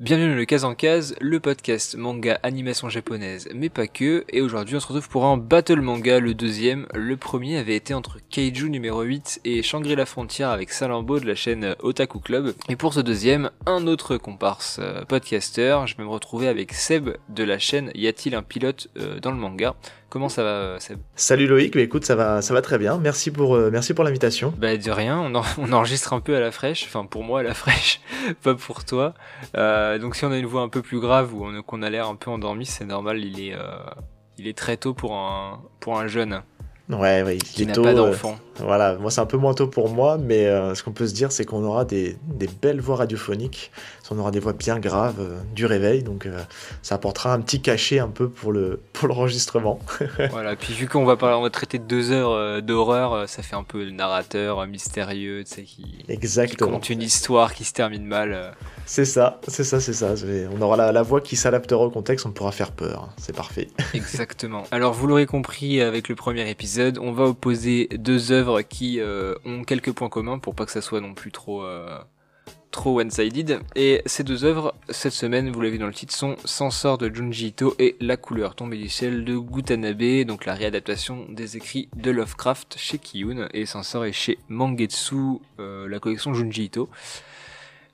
Bienvenue dans le Case en Case, le podcast manga animation japonaise, mais pas que, et aujourd'hui on se retrouve pour un battle manga, le deuxième. Le premier avait été entre Kaiju numéro 8 et Shangri-La Frontière avec Salambo de la chaîne Otaku Club. Et pour ce deuxième, un autre comparse euh, podcaster, je vais me retrouver avec Seb de la chaîne Y a-t-il un pilote euh, dans le manga Comment ça va, Seb Salut Loïc, mais écoute, ça va, ça va très bien. Merci pour, euh, merci pour l'invitation. Bah de rien, on, on, enregistre un peu à la fraîche, enfin pour moi à la fraîche, pas pour toi. Euh, donc si on a une voix un peu plus grave ou qu'on a l'air un peu endormi, c'est normal. Il est, euh, il est très tôt pour un, pour un jeune. Ouais, ouais, il n'a pas d'enfant. Voilà, moi c'est un peu moins tôt pour moi, mais ce qu'on peut se dire, c'est qu'on aura des, des, belles voix radiophoniques on aura des voix bien graves euh, du réveil, donc euh, ça apportera un petit cachet un peu pour le pour l'enregistrement. voilà, puis vu qu'on va parler, on va traiter de deux heures euh, d'horreur, ça fait un peu le narrateur mystérieux, tu sais, qui, qui compte une histoire qui se termine mal. C'est ça, c'est ça, c'est ça. On aura la, la voix qui s'adaptera au contexte, on pourra faire peur, hein. c'est parfait. Exactement. Alors vous l'aurez compris avec le premier épisode, on va opposer deux œuvres qui ont quelques points communs pour pas que ça soit non plus trop trop one-sided. Et ces deux œuvres, cette semaine, vous l'avez dans le titre, sont Sensor de Junji Ito et La couleur tombée du ciel de Gutanabe, donc la réadaptation des écrits de Lovecraft chez Kiyun, et Sensor est chez Mangetsu, euh, la collection Junji Ito.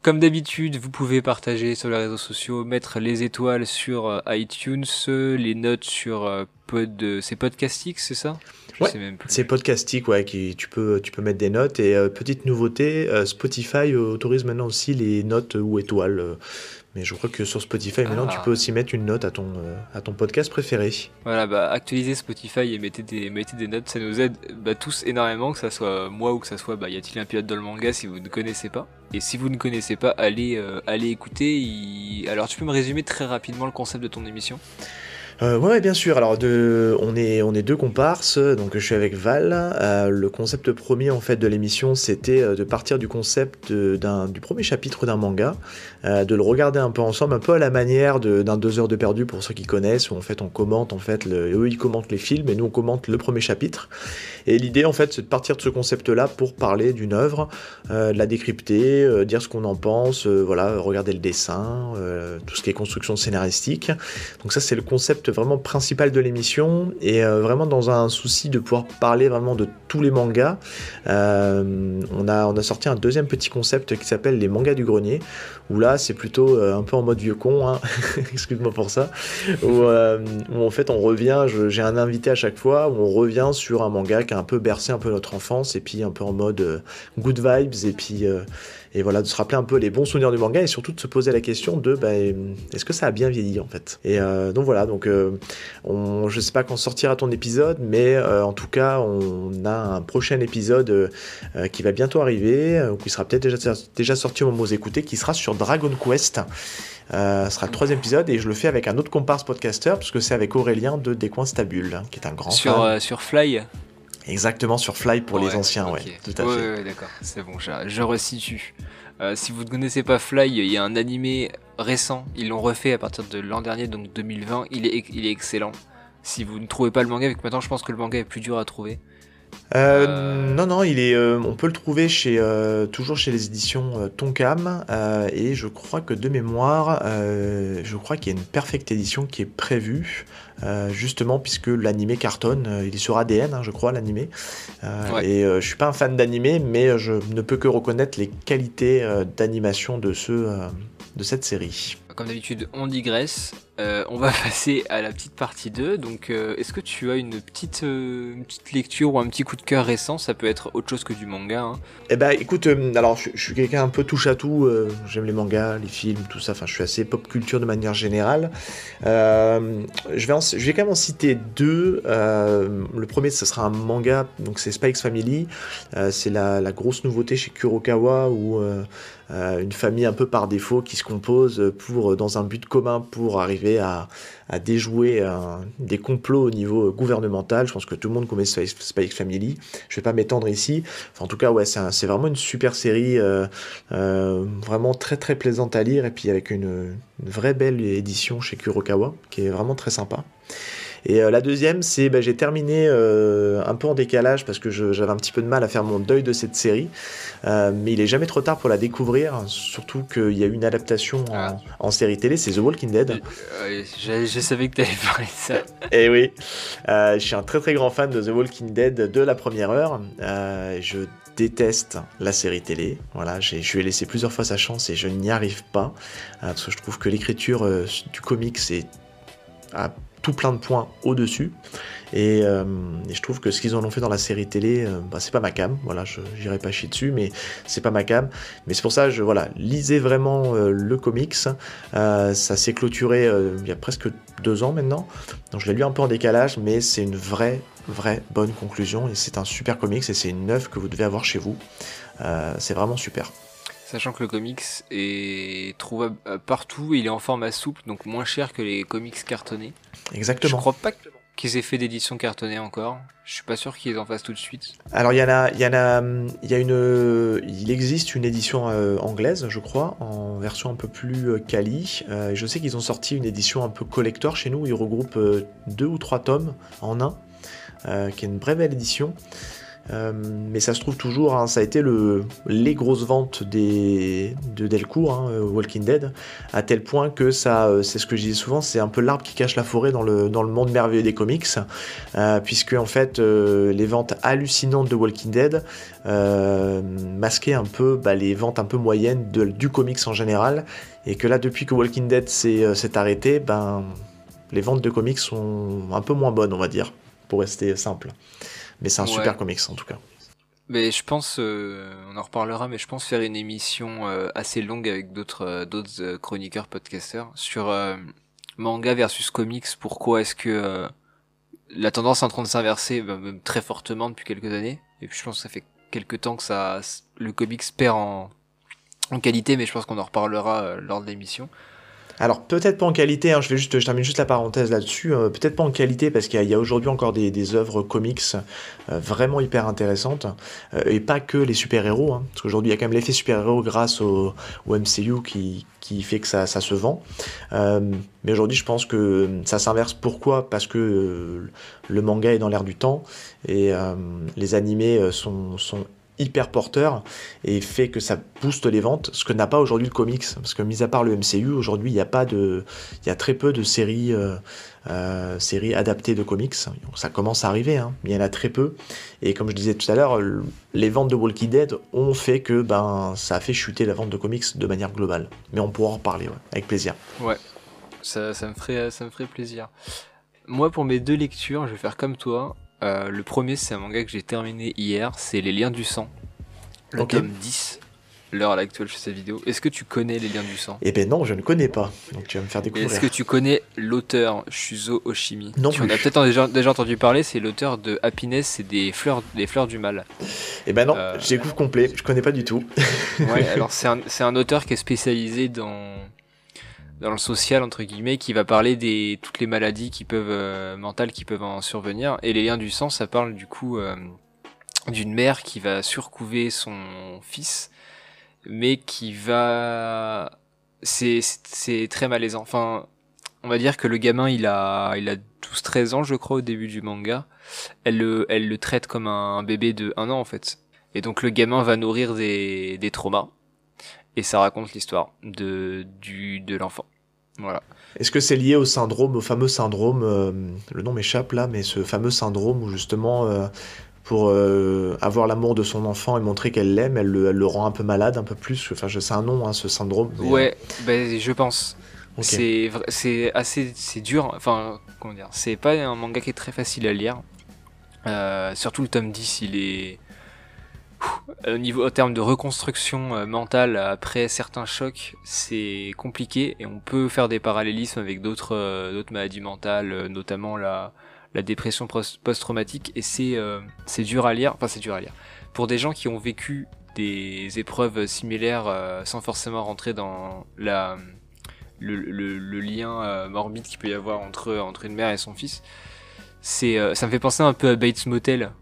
Comme d'habitude, vous pouvez partager sur les réseaux sociaux, mettre les étoiles sur euh, iTunes, les notes sur euh, pod, c'est Podcastix, c'est ça? C'est Podcastic, ouais, qui, tu, peux, tu peux mettre des notes. Et euh, petite nouveauté, euh, Spotify autorise maintenant aussi les notes ou étoiles. Euh, mais je crois que sur Spotify, maintenant, tu ah. peux aussi mettre une note à ton, à ton podcast préféré. Voilà, bah, actualisez Spotify et mettez des, mettez des notes, ça nous aide bah, tous énormément, que ça soit moi ou que ça soit, bah, y a-t-il un pilote dans le manga si vous ne connaissez pas? Et si vous ne connaissez pas, allez, allez écouter. Alors, tu peux me résumer très rapidement le concept de ton émission? Euh, ouais, bien sûr. Alors, de, on, est, on est deux comparses, donc je suis avec Val. Euh, le concept premier en fait de l'émission, c'était euh, de partir du concept du premier chapitre d'un manga, de le regarder un peu ensemble, un peu à la manière d'un deux heures de perdu pour ceux qui connaissent, où en fait on commente en fait, eux ils commentent les films et nous on commente le premier chapitre. Et l'idée en fait, c'est de partir de ce concept-là pour parler d'une œuvre, de la décrypter, dire ce qu'on en pense, voilà, regarder le dessin, tout ce qui est construction scénaristique. Donc ça c'est le concept vraiment principal de l'émission et euh, vraiment dans un souci de pouvoir parler vraiment de tous les mangas, euh, on, a, on a sorti un deuxième petit concept qui s'appelle les mangas du grenier, où là c'est plutôt euh, un peu en mode vieux con, hein. excuse-moi pour ça, où, en fait on revient, j'ai un invité à chaque fois, où on revient sur un manga qui a un peu bercé un peu notre enfance et puis un peu en mode good vibes et puis et voilà, de se rappeler un peu les bons souvenirs du manga et surtout de se poser la question de bah, est-ce que ça a bien vieilli en fait? Et euh, donc voilà, donc euh, on, je sais pas quand sortira ton épisode, mais euh, en tout cas on a un prochain épisode qui va bientôt arriver, ou qui sera peut-être déjà, déjà sorti au moment où vous écoutez, qui sera sur Dragon Quest. ce sera le troisième épisode et je le fais avec un autre comparse podcaster parce que c'est avec Aurélien de Descoins Stabule, qui est un grand sur, sur Fly Exactement, sur Fly pour les anciens, ouais, tout à fait. Ouais, d'accord, c'est bon, je, je resitue. Euh, si vous ne connaissez pas Fly, il y a un animé récent, ils l'ont refait à partir de l'an dernier, donc 2020, il est, il est excellent. Si vous ne trouvez pas le manga, vu que maintenant je pense que le manga est plus dur à trouver. Euh, euh, non, non, il est, on peut le trouver chez, toujours chez les éditions Tonkam, et je crois que de mémoire, je crois qu'il y a une perfecte édition qui est prévue. Euh, justement puisque l'animé cartonne, euh, il est sur ADN, hein, je crois, l'animé. Euh, et je suis pas un fan d'animé, mais je ne peux que reconnaître les qualités d'animation de, ce, de cette série. Comme d'habitude, on digresse. Euh, on va passer à la petite partie 2. Donc, euh, est-ce que tu as une petite, euh, lecture ou un petit coup de cœur récent? Ça peut être autre chose que du manga. Hein. Eh ben, écoute, alors je, suis quelqu'un un peu touche à tout. J'aime les mangas, les films, tout ça. Enfin, je suis assez pop culture de manière générale. je, vais je vais quand même en citer deux. le premier, ce sera un manga. Donc, c'est Spikes Family. c'est la, la, grosse nouveauté chez Kurokawa où une famille un peu par défaut qui se compose pour dans un but commun pour arriver à, déjouer des complots au niveau gouvernemental. Je pense que tout le monde connaît Spike Family. Je vais pas m'étendre ici. en tout cas, c'est vraiment une super série, euh, euh, vraiment très très plaisante à lire et puis avec une, vraie belle édition chez Kurokawa qui est vraiment très sympa. Et la deuxième, c'est bah, j'ai terminé un peu en décalage parce que j'avais un petit peu de mal à faire mon deuil de cette série. mais il est jamais trop tard pour la découvrir, surtout qu'il y a eu une adaptation en, ah. série télé, c'est The Walking Dead. je, savais que tu allais parler de ça. Et eh oui, je suis un très très grand fan de The Walking Dead de la première heure. je déteste la série télé. Voilà, je lui ai laissé plusieurs fois sa chance et je n'y arrive pas. parce que je trouve que l'écriture du comic, c'est à tout plein de points au-dessus. Euh, et, je trouve que ce qu'ils en ont fait dans la série télé, euh, bah, c'est pas ma cam. Voilà, je n'irai pas chier dessus, mais c'est pas ma cam. Mais c'est pour ça, je voilà, lisez vraiment euh, le comics. ça s'est clôturé il y a presque deux ans maintenant. Donc je l'ai lu un peu en décalage, mais c'est une vraie, vraie bonne conclusion. Et c'est un super comics et c'est une œuvre que vous devez avoir chez vous. c'est vraiment super. Sachant que le comics est trouvable partout, il est en format souple, donc moins cher que les comics cartonnés. Exactement. Je crois pas qu'ils aient fait d'édition cartonnée encore. Je suis pas sûr qu'ils en fassent tout de suite. Alors il y en a, il y en a, il y a une, il existe une édition euh, anglaise, je crois, en version un peu plus euh, quali. Euh, je sais qu'ils ont sorti une édition un peu collector chez nous. Ils regroupent deux ou trois tomes en un, qui est une vraie belle édition. Euh, mais ça se trouve toujours, hein, ça a été le, les grosses ventes de Delcourt, hein, euh, Walking Dead, à tel point que euh, c'est ce que je disais souvent, c'est un peu l'arbre qui cache la forêt dans le, monde merveilleux des comics, puisque en fait les ventes hallucinantes de Walking Dead masquaient un peu bah, les ventes un peu moyennes du comics en général, et que là depuis que Walking Dead s'est arrêté, ben, les ventes de comics sont un peu moins bonnes, on va dire, pour rester simple. Mais c'est un super comics en tout cas. Mais je pense, euh, on en reparlera, mais je pense faire une émission euh, assez longue avec d'autres euh, d'autres chroniqueurs, podcasters sur manga versus comics. Pourquoi est-ce que la tendance est en train de s'inverser, bah, très fortement depuis quelques années. Et puis je pense que ça fait quelques temps que ça, le comics perd en, en qualité, mais je pense qu'on en reparlera lors de l'émission. Alors peut-être pas en qualité, hein, je termine juste la parenthèse là-dessus. Euh, peut-être pas en qualité parce qu'il y a, aujourd'hui encore des, œuvres comics euh, vraiment hyper intéressantes euh, et pas que les super-héros. Hein, parce qu'aujourd'hui il y a quand même l'effet super-héros grâce au, MCU qui, fait que ça, se vend. mais aujourd'hui je pense que ça s'inverse. Pourquoi? Parce que le manga est dans l'air du temps et les animés sont hyper porteur et fait que ça booste les ventes, ce que n'a pas aujourd'hui le comics. Parce que mis à part le MCU, aujourd'hui il y a pas de, il y a très peu de séries, euh, euh, séries adaptées de comics. Ça commence à arriver, hein, mais il y en a très peu. Et comme je disais tout à l'heure, les ventes de Walking Dead ont fait que ben ça a fait chuter la vente de comics de manière globale. Mais on pourra en reparler, avec plaisir. Ouais, ça, me ferait, ça me ferait plaisir. Moi, pour mes deux lectures, je vais faire comme toi. Euh, le premier, c'est un manga que j'ai terminé hier, c'est Les Liens du Sang. Le tome 10, l'heure à l'actuelle chez cette vidéo. Est-ce que tu connais Les Liens du Sang? Eh ben non, je ne connais pas. Donc tu vas me faire découvrir. Est-ce que tu connais l'auteur Shuzo Oshimi? Non Tu en as peut-être déjà, entendu parler, c'est l'auteur de Happiness et des fleurs, des fleurs du mal. Eh ben non, euh... j'ai complet, je connais pas du tout. ouais, alors c'est un, un auteur qui est spécialisé dans dans le social entre guillemets qui va parler des toutes les maladies qui peuvent euh, mentales qui peuvent en survenir. Et les liens du sang ça parle du coup euh, d'une mère qui va surcouver son fils mais qui va c'est c'est très malaisant. Enfin on va dire que le gamin il a il a 12 13 ans je crois au début du manga. Elle le traite comme un bébé de un an en fait. Et donc le gamin va nourrir des traumas et ça raconte l'histoire de du de l'enfant. Voilà. Est-ce que c'est lié au syndrome, au fameux syndrome, euh, le nom m'échappe là, mais ce fameux syndrome où justement euh, pour euh, avoir l'amour de son enfant et montrer qu'elle l'aime, elle, le, rend un peu malade, un peu plus. Enfin, je sais un nom, hein, ce syndrome. Ouais, ben, je pense. C'est c'est assez c'est dur. Enfin, comment dire, c'est pas un manga qui est très facile à lire. surtout le tome 10, il est au niveau, au terme de reconstruction euh, mentale après certains chocs, c'est compliqué et on peut faire des parallélismes avec d'autres euh, maladies mentales, euh, notamment la, dépression post-traumatique et c'est dur à lire. Enfin, c'est dur à lire. Pour des gens qui ont vécu des épreuves similaires sans forcément rentrer dans le, lien morbide qu'il peut y avoir entre une mère et son fils, ça me fait penser un peu à Bates Motel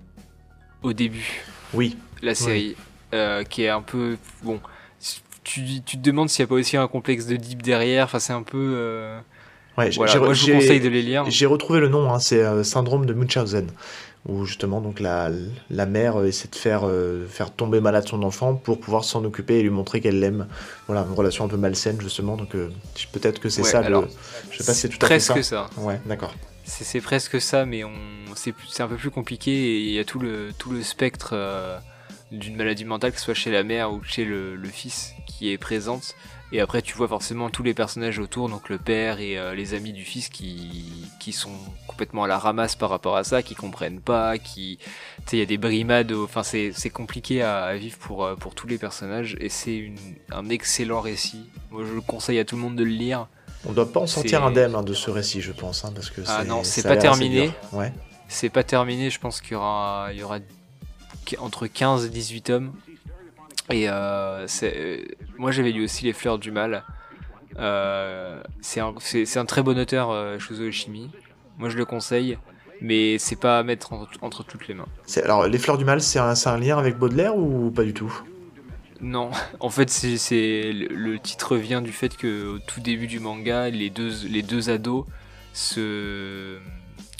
au début. Oui, la série, euh, qui est un peu bon. Tu, tu te demandes s'il n'y a pas aussi un complexe de deep derrière. Enfin, c'est un peu. Euh, Ouais, Voilà, moi je vous conseille de les lire. J'ai retrouvé le nom, hein, c'est euh, Syndrome de Munchausen, où justement donc la, la mère essaie de faire, faire tomber malade son enfant pour pouvoir s'en occuper et lui montrer qu'elle l'aime. Voilà, une relation un peu malsaine justement, donc peut-être que c'est Ouais, ça. le- alors, Je sais pas si c'est tout à fait ça. Presque ça. Ouais, d'accord. C'est presque ça, mais on c'est c'est un peu plus compliqué et il y a tout le tout le spectre euh, d'une maladie mentale, que ce soit chez la mère ou chez le, le fils, qui est présente. Et après, tu vois forcément tous les personnages autour, donc le père et euh, les amis du fils qui qui sont complètement à la ramasse par rapport à ça, qui comprennent pas, qui tu sais il y a des brimades, enfin c'est c'est compliqué à, à vivre pour euh, pour tous les personnages et c'est une un excellent récit. Moi, je le conseille à tout le monde de le lire. On doit pas en sortir indemne hein, de ce récit, je pense, hein, parce que Ah non, c'est pas terminé. Ouais. C'est pas terminé, je pense qu'il y aura, il y aura entre 15 et 18 tomes. Et euh, euh, moi j'avais lu aussi Les Fleurs du Mal. Euh, c'est un, très bon auteur, euh, Shuzo Oshimi. Moi je le conseille, mais c'est pas à mettre entre, entre toutes les mains. Alors, Les Fleurs du Mal, c'est un, un lien avec Baudelaire ou pas du tout? Non, en fait c'est, le titre vient du fait que au tout début du manga, les deux, les deux ados se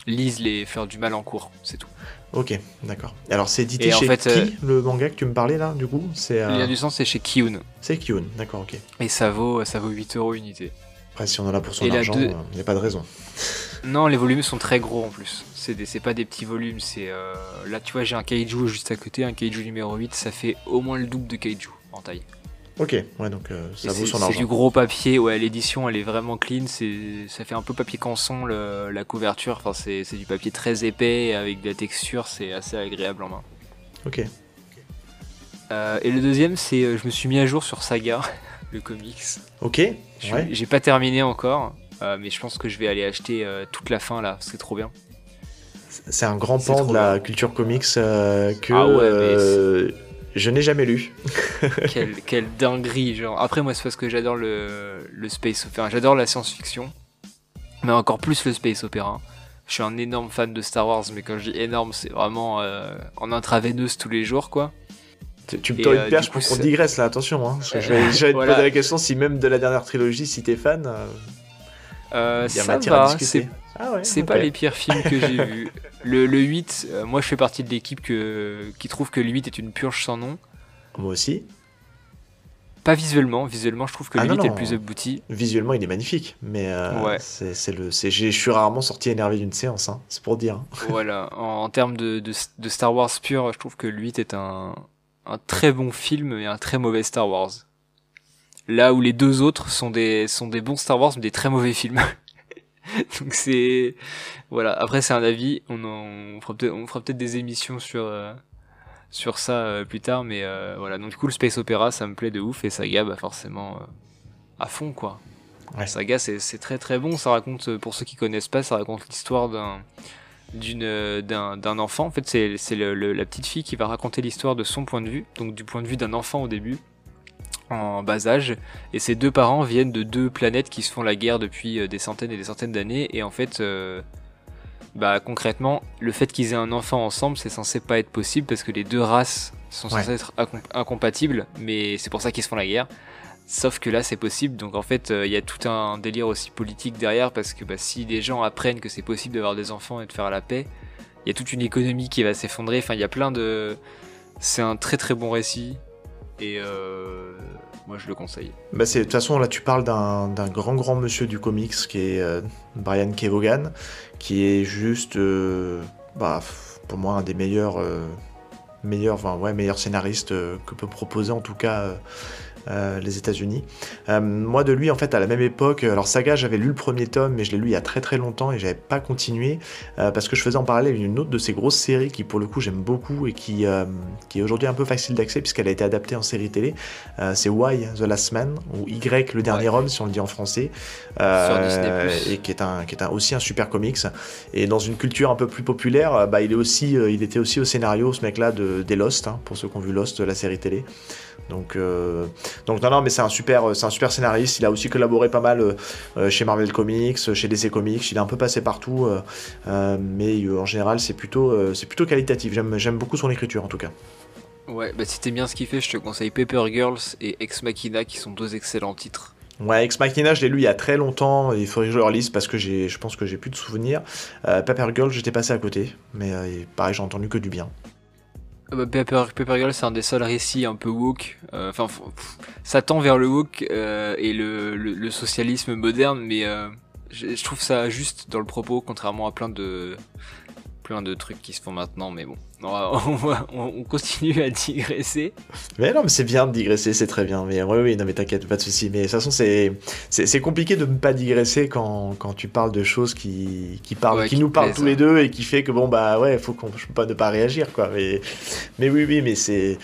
lisent Les Fleurs du Mal en cours, c'est tout. Ok, d'accord. Alors, c'est édité Et en chez fait, qui, euh, le manga que tu me parlais là, du coup? C'est euh, lien du sang c'est chez Kiyun. c'est Kyun, d'accord, ok. Et ça vaut, ça vaut 8 euros unité. Après, si on en a pour son Et argent, il n'y a pas de raison. Non, les volumes sont très gros en plus. C'est des- pas des petits volumes. C'est euh, Là, tu vois, j'ai un kaiju juste à côté, un kaiju numéro 8. Ça fait au moins le double de kaiju en taille. Ok, ouais, donc euh, ça vaut c'est- son C'est argent. du gros papier. Ouais, l'édition, elle est vraiment clean. C'est Ça fait un peu papier canson, le- la couverture. Enfin, c'est c'est du papier très épais avec de la texture. C'est assez agréable en main. Ok. Euh, et le deuxième, c'est euh, je me suis mis à jour sur Saga, le comics. Ok, ouais. J'ai pas terminé encore. euh, mais je pense que je vais aller acheter toute la fin là, c'est trop bien. C'est un grand C'est pan de la bien. culture comics que Ah ouais, mais je n'ai jamais lu. quelle, quelle dinguerie, genre. Après, moi, c'est parce que j'adore le, le space opéra. J'adore la science-fiction, mais encore plus le space opéra. Je suis un énorme fan de Star Wars, mais quand je dis énorme, c'est vraiment euh, en intraveineuse tous les jours, quoi. Tu, tu me tends euh, une perche du pour qu'on digresse là, attention. Hein, parce que je vais, je vais Voilà. te poser la question si même de la dernière trilogie, si t'es fan, euh, Euh, il y a ça va, c'est Ah ouais, pas les pires films que j'ai vus. Le, le 8, euh, moi je fais partie de l'équipe que, qui trouve que le 8 est une purge sans nom. Moi aussi. Pas visuellement, visuellement je trouve que Ah le non, 8 est le plus abouti. Visuellement, il est magnifique, mais euh, Ouais. c'est le, c'est- je suis rarement sorti énervé d'une séance, hein, c'est pour dire. voilà, en, en termes de, de, de Star Wars pur, je trouve que le 8 est un, un très bon film et un très mauvais Star Wars. Là où les deux autres sont des, sont des bons Star Wars mais des très mauvais films. Donc c'est... Voilà, après c'est un avis, on, en, on fera peut-être on fera peut-être des émissions sur, euh, sur ça euh, plus tard, mais euh, voilà, donc du coup le Space Opera ça me plaît de ouf. Et Saga bah forcément à fond quoi. Ouais. Saga c'est très très bon, ça raconte, pour ceux qui connaissent pas, ça raconte l'histoire d'un d'une d'un d'un enfant. En fait c'est c'est la petite fille qui va raconter l'histoire de son point de vue donc du point de vue d'un enfant au début en bas âge et ses deux parents viennent de deux planètes qui se font la guerre depuis euh, des centaines et des centaines d'années et en fait euh, bah concrètement le fait qu'ils aient un enfant ensemble c'est censé pas être possible parce que les deux races sont Ouais. censées être incom- incompatibles mais c'est pour ça qu'ils se font la guerre Sauf que là c'est possible, donc en fait euh, il y a tout un délire aussi politique derrière parce que bah, si les gens apprennent que c'est possible d'avoir des enfants et de faire la paix, il y a toute une économie qui va s'effondrer. Enfin il y a plein de, c'est un très très bon récit et euh, moi je le conseille. Bah de toute façon, là, tu parles d'un, grand, grand monsieur du comics qui est euh, Brian Kevogan, qui est juste, euh, bah, pour moi, un des meilleurs, meilleurs, ouais, meilleurs scénaristes que peut proposer en tout cas euh, les États-Unis. Euh, moi, de lui, en fait, à la même époque, alors Saga, j'avais lu le premier tome, mais je l'ai lu il y a très très longtemps et j'avais pas continué euh, parce que je faisais en parallèle une autre de ces grosses séries qui, pour le coup, j'aime beaucoup et qui, qui est aujourd'hui un peu facile d'accès puisqu'elle a été adaptée en série télé. C'est Why the Last Man ou Y le dernier homme si on le dit en français et qui est un qui est un, aussi un super comics et dans une culture un peu plus populaire bah, il est aussi il était aussi au scénario ce mec là de des Lost hein, pour ceux qui ont vu Lost la série télé donc euh, donc non non mais c'est un super c'est un super scénariste il a aussi collaboré pas mal euh, euh, chez Marvel Comics chez DC Comics il est un peu passé partout euh, euh, mais euh, en général c'est plutôt euh, c'est plutôt qualitatif j'aime j'aime beaucoup son écriture en tout cas Ouais, bah si t'aimes bien ce qu'il fait, je te conseille Paper Girls et Ex Machina qui sont deux excellents titres. Ouais, Ex Machina, je l'ai lu il y a très longtemps. Il faudrait que je le relise parce que je pense que j'ai plus de souvenirs. Euh, Paper Girl, j'étais passé à côté, mais euh, pareil, j'ai entendu que du bien. Ah bah, Paper, Girl, c'est un des seuls récits un peu woke. Euh, enfin, ça tend vers le woke et le, socialisme moderne, mais je, trouve ça juste dans le propos, contrairement à plein de plein de trucs qui se font maintenant, mais bon, on, continue à digresser. Mais non, mais c'est bien de digresser, c'est très bien. Mais oui, oui, non, mais t'inquiète, pas de soucis Mais de toute façon, c'est, c'est, compliqué de ne pas digresser quand, quand tu parles de choses qui, qui, parlent, qui, nous parlent tous les deux et qui fait que bon, bah ouais, faut qu'on, je peux pas ne pas réagir, quoi. Mais, mais oui, oui, mais c'est.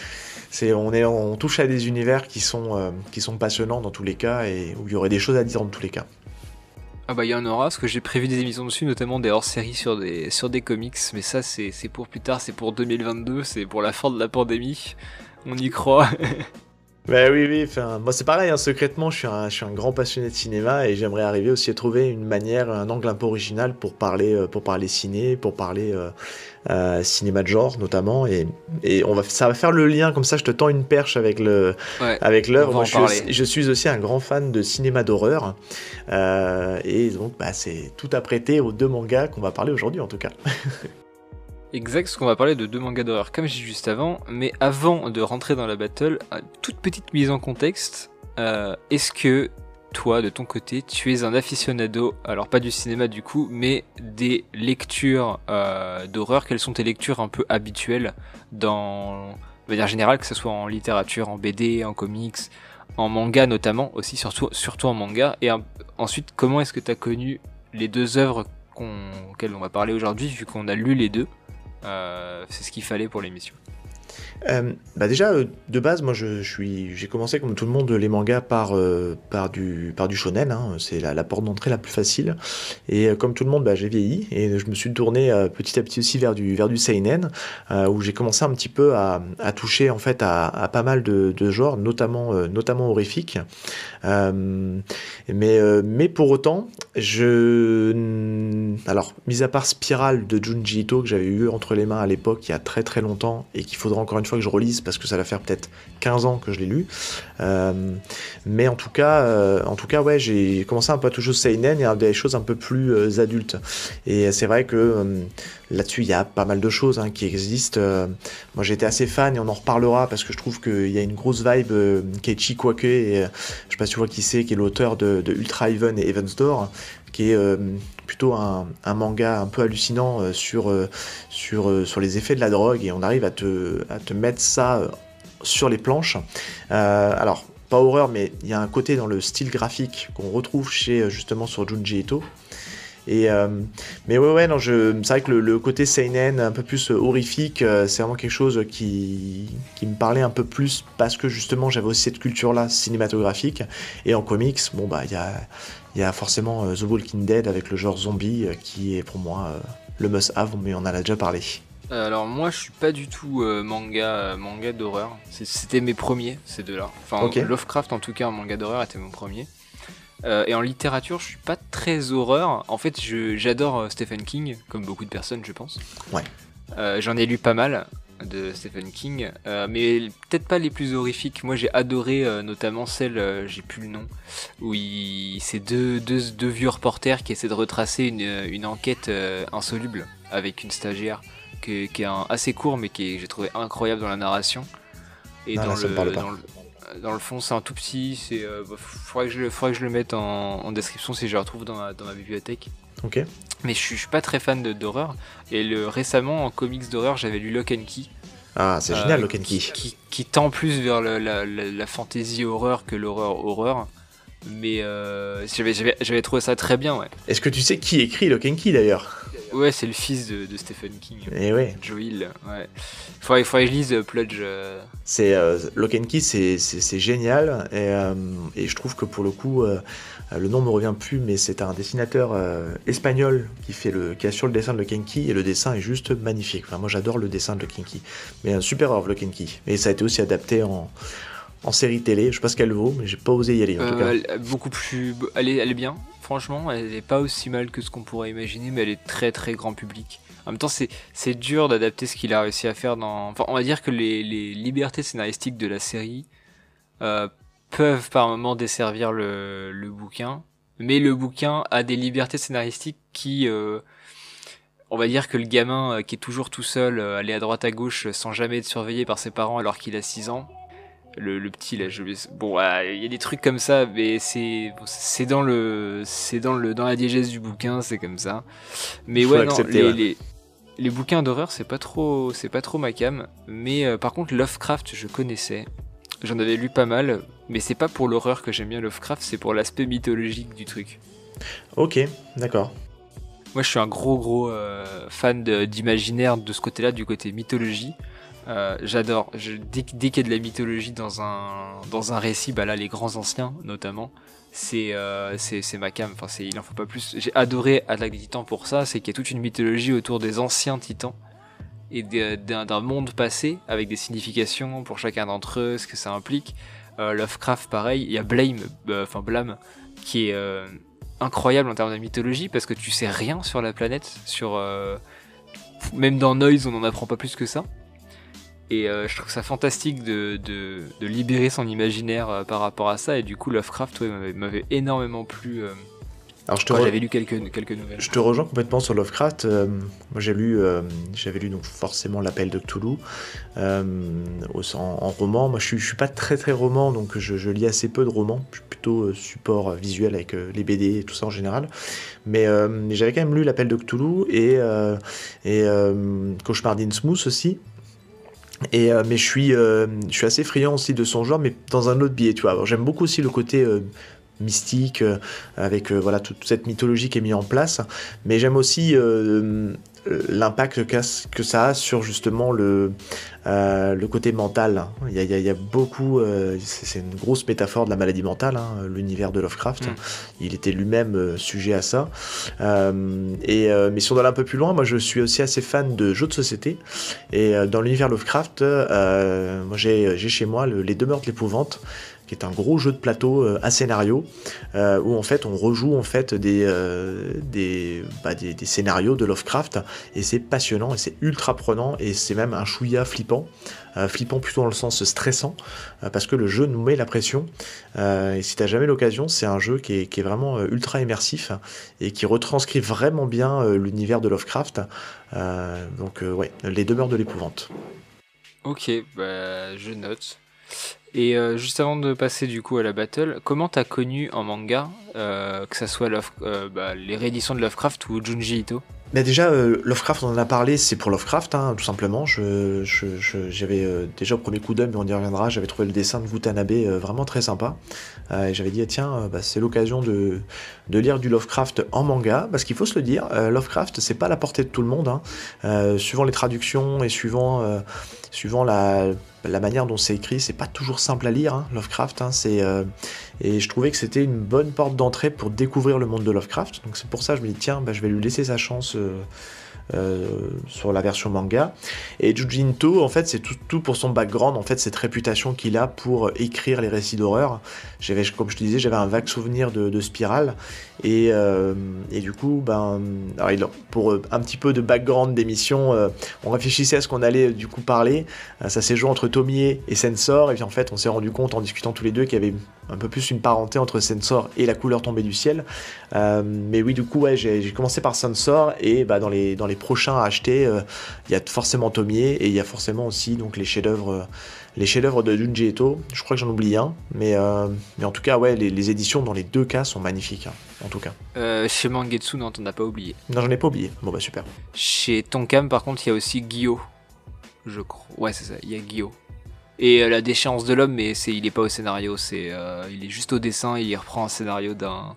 C'est, on, est, on touche à des univers qui sont, euh, qui sont passionnants dans tous les cas et où il y aurait des choses à dire dans tous les cas. Ah bah il y en aura, parce que j'ai prévu des émissions dessus, notamment des hors-séries sur des, sur des comics, mais ça c'est pour plus tard, c'est pour 2022, c'est pour la fin de la pandémie, on y croit. Bah oui, oui, enfin, moi c'est pareil, hein, secrètement, je suis, un, je suis un grand passionné de cinéma et j'aimerais arriver aussi à trouver une manière, un angle un peu original pour parler, euh, pour parler ciné, pour parler euh, euh, cinéma de genre notamment. Et, et, on va, ça va faire le lien, comme ça je te tends une perche avec l'œuvre. Je, je, suis aussi un grand fan de cinéma d'horreur et donc bah, c'est tout apprêté aux deux mangas qu'on va parler aujourd'hui en tout cas. Exact, parce qu'on va parler de deux mangas d'horreur comme j'ai dit juste avant, mais avant de rentrer dans la battle, toute petite mise en contexte, euh, est-ce que toi, de ton côté, tu es un aficionado, alors pas du cinéma du coup, mais des lectures euh, d'horreur? Quelles sont tes lectures un peu habituelles dans, de manière générale, que ce soit en littérature, en BD, en comics, en manga notamment, aussi surtout, en manga, et ensuite comment est-ce que tu as connu les deux œuvres auxquelles on va parler aujourd'hui, vu qu'on a lu les deux? euh, c'est ce qu'il fallait pour l'émission. Euh, bah déjà, euh, de base, moi, je, suis, j'ai commencé comme tout le monde les mangas par, par, du, par du shonen. Hein. c'est la, porte d'entrée la plus facile. Et comme tout le monde, bah, j'ai vieilli et je me suis tourné petit à petit aussi vers du, vers du seinen, où j'ai commencé un petit peu à, à toucher en fait à, pas mal de, de genres, notamment, notamment horrifiques. mais, mais pour autant, je, alors, mis à part Spiral de Junji Ito que j'avais eu entre les mains à l'époque il y a très très longtemps et qu'il faudra encore une que je relise parce que ça va faire peut-être 15 ans que je l'ai lu. Euh, mais en tout cas, euh, en tout cas, ouais, j'ai commencé un peu à toucher au seinen et à des choses un peu plus euh, adultes. Et c'est vrai que là-dessus, il y a pas mal de choses hein, qui existent. moi, j'étais assez fan et on en reparlera parce que je trouve qu'il y a une grosse vibe Keiichi Kwake et je sais pas si tu vois qui c'est, qui est l'auteur de, de Ultra Even et Evans Door qui est euh, plutôt un, manga un peu hallucinant euh, sur, euh, sur, sur les effets de la drogue et on arrive à te, à te mettre ça sur les planches. alors, pas horreur, mais il y a un côté dans le style graphique qu'on retrouve chez justement sur Junji Ito. Et, mais ouais, ouais, non, c'est vrai que le, côté seinen, un peu plus horrifique, c'est vraiment quelque chose qui, qui me parlait un peu plus parce que justement j'avais aussi cette culture-là cinématographique. Et en comics, bon bah il y a, il y a forcément euh, The Walking Dead avec le genre zombie euh, qui est pour moi euh, le must-have, mais on en a déjà parlé. Alors moi je suis pas du tout manga manga d'horreur. C'était mes premiers ces deux-là. Enfin Lovecraft en tout cas en manga d'horreur était mon premier. et en littérature je suis pas très horreur. En fait j'adore Stephen King comme beaucoup de personnes je pense. Ouais. J'en ai lu pas mal de Stephen King, euh, mais peut-être pas les plus horrifiques. Moi j'ai adoré euh, notamment celle, euh, j'ai plus le nom, où il... c'est deux, deux, deux, vieux reporters qui essaient de retracer une, une enquête insoluble avec une stagiaire qui, qui est un, assez court mais qui j'ai trouvé incroyable dans la narration. Et dans, le, dans, le, dans, le, fond c'est un tout petit, c'est bah, faudrait, que je, faudrait que je le mette en, en description si je le retrouve dans dans ma bibliothèque. Ok. Mais je suis, pas très fan d'horreur. Et le, récemment, en comics d'horreur, j'avais lu Lock and Key. Ah, c'est génial, euh, Lock and Key. Qui, tend plus vers la, la, fantasy horreur que l'horreur horreur. Mais euh, j'avais trouvé ça très bien, ouais. Est-ce que tu sais qui écrit Lock and Key d'ailleurs? Ouais, c'est le fils de, Stephen King. Et eh ouais. Joe Hill, ouais. Faudrait, faudrait que je lise Pludge. Euh. C'est Lock and Key, c'est génial et, et, je trouve que pour le coup, euh, le nom me revient plus, mais c'est un dessinateur euh, espagnol qui fait le, qui assure le dessin de Le Kenki et le dessin est juste magnifique. Enfin, moi j'adore le dessin de Le Kenki, mais un super œuvre Le Kenki. Et ça a été aussi adapté en, en série télé. Je sais pas ce qu'elle vaut, mais j'ai pas osé y aller. Euh, beaucoup plus, elle est, elle est bien. Franchement, elle est pas aussi mal que ce qu'on pourrait imaginer, mais elle est très très grand public. En même temps, c'est dur d'adapter ce qu'il a réussi à faire dans. Enfin, on va dire que les, les libertés scénaristiques de la série peuvent par moments desservir le, le bouquin, mais le bouquin a des libertés scénaristiques qui, euh, on va dire que le gamin euh, qui est toujours tout seul, euh, aller à droite à gauche sans jamais être surveillé par ses parents alors qu'il a 6 ans, le, le, petit là, je bon, il y a des trucs comme ça, mais c'est c'est dans le c'est dans le dans la diégèse du bouquin, c'est comme ça. Mais ouais, non, les, les, les, bouquins d'horreur, c'est pas trop c'est pas trop ma cam, mais par contre Lovecraft, je connaissais. J'en avais lu pas mal, mais c'est pas pour l'horreur que j'aime bien Lovecraft, c'est pour l'aspect mythologique du truc. Ok, d'accord. Moi, je suis un gros gros euh, fan d'imaginaire de, ce côté-là, du côté mythologie. Euh, J'adore. Dès, dès qu'il y a de la mythologie dans un dans un récit, bah là, les grands anciens notamment, c'est euh, c'est ma cam. Enfin, il en faut pas plus. J'ai adoré Attaque des Titans pour ça, c'est qu'il y a toute une mythologie autour des anciens Titans et d'un monde passé avec des significations pour chacun d'entre eux, ce que ça implique. Euh, Lovecraft, pareil. Il y a Blame, euh, enfin Blame, qui est euh, incroyable en termes de mythologie parce que tu sais rien sur la planète, sur même dans Noise, on n'en apprend pas plus que ça. Et je trouve ça fantastique de, de, de libérer son imaginaire par rapport à ça. Et du coup, Lovecraft m'avait énormément plu alors je te j'avais lu quelques, quelques nouvelles. Je te rejoins complètement sur Lovecraft. Euh, moi j'ai lu, euh, j'avais lu donc forcément l'appel de Cthulhu euh, en, roman. Moi je suis, je suis pas très très roman, donc je, lis assez peu de romans. Je suis plutôt support visuel avec les BD et tout ça en général. Mais j'avais quand même lu l'appel de Cthulhu et, et Cauchemar d'Innsmouth aussi. Et, mais je suis, je suis assez friand aussi de son genre, mais dans un autre biais, tu vois. J'aime beaucoup aussi le côté mystique, euh, avec euh, voilà toute cette mythologie qui est mise en place. Mais j'aime aussi euh, l'impact que, ça a sur justement le, le côté mental. Il y a, il y a, beaucoup, c'est une grosse métaphore de la maladie mentale, hein, l'univers de Lovecraft. Mm. Il était lui-même sujet à ça. et, mais si on va un peu plus loin, moi je suis aussi assez fan de jeux de société. Et dans l'univers Lovecraft, moi j'ai chez moi Les Demeures de l'épouvante qui est un gros jeu de plateau euh, à scénario, euh, où en fait on rejoue euh, bah, des, scénarios de Lovecraft, et c'est passionnant, et c'est ultra prenant, et c'est même un chouïa flippant, flippant plutôt dans le sens stressant, parce que le jeu nous met la pression, et si tu n'as jamais l'occasion, c'est un jeu qui est, qui est, vraiment ultra immersif, et qui retranscrit vraiment bien l'univers de Lovecraft, donc ouais, les demeures de l'épouvante. Ok, bah, je note. Et euh, juste avant de passer du coup à la battle, comment t'as connu en manga, euh, que ça soit euh, bah, les rééditions de Lovecraft ou Junji Ito? Mais déjà, Lovecraft, on en a parlé, c'est pour Lovecraft, hein, tout simplement. J'avais déjà au premier coup d'œil, mais on y reviendra, j'avais trouvé le dessin de Watanabe vraiment très sympa. Et j'avais dit, tiens, bah, c'est l'occasion de, de, lire du Lovecraft en manga, parce qu'il faut se le dire, Lovecraft, c'est pas la portée de tout le monde. Hein. suivant les traductions et suivant, suivant la, la manière dont c'est écrit, c'est pas toujours simple à lire, hein, Lovecraft. Hein, euh, et je trouvais que c'était une bonne porte d'entrée pour découvrir le monde de Lovecraft. Donc c'est pour ça que je me dis, tiens, bah, je vais lui laisser sa chance. Euh, euh, sur la version manga. Et Jujinto, en fait, c'est tout, pour son background, en fait, cette réputation qu'il a pour écrire les récits d'horreur. J'avais, comme je te disais, j'avais un vague souvenir de, de Spiral. Et, euh, et, du coup, ben, pour euh, un petit peu de background d'émission, on réfléchissait à ce qu'on allait du coup parler. ça s'est joué entre Tomie et Sensor. Et puis en fait, on s'est rendu compte en discutant tous les deux qu'il y avait un peu plus une parenté entre Sensor et la couleur tombée du ciel. mais oui, du coup, ouais, j'ai commencé par Sensor et bah, dans, les, dans les prochains à acheter, euh, il y a forcément Tomier et il y a forcément aussi donc les chefs-d'œuvre les chefs-d'œuvre de Junji Eto. Je crois que j'en oublie un, mais, euh, mais en tout cas, ouais, les, éditions dans les deux cas sont magnifiques, hein, en tout cas. Euh, chez Mangetsu, non, t'en as pas oublié. Non, j'en ai pas oublié. Bon bah super. Chez Tonkam, par contre, il y a aussi Guillaume. Je crois. Ouais, c'est ça. Il y a Guillaume. Et la déchéance de l'homme, mais c'est, il est pas au scénario, c'est, il est juste au dessin. Et il reprend un scénario d'un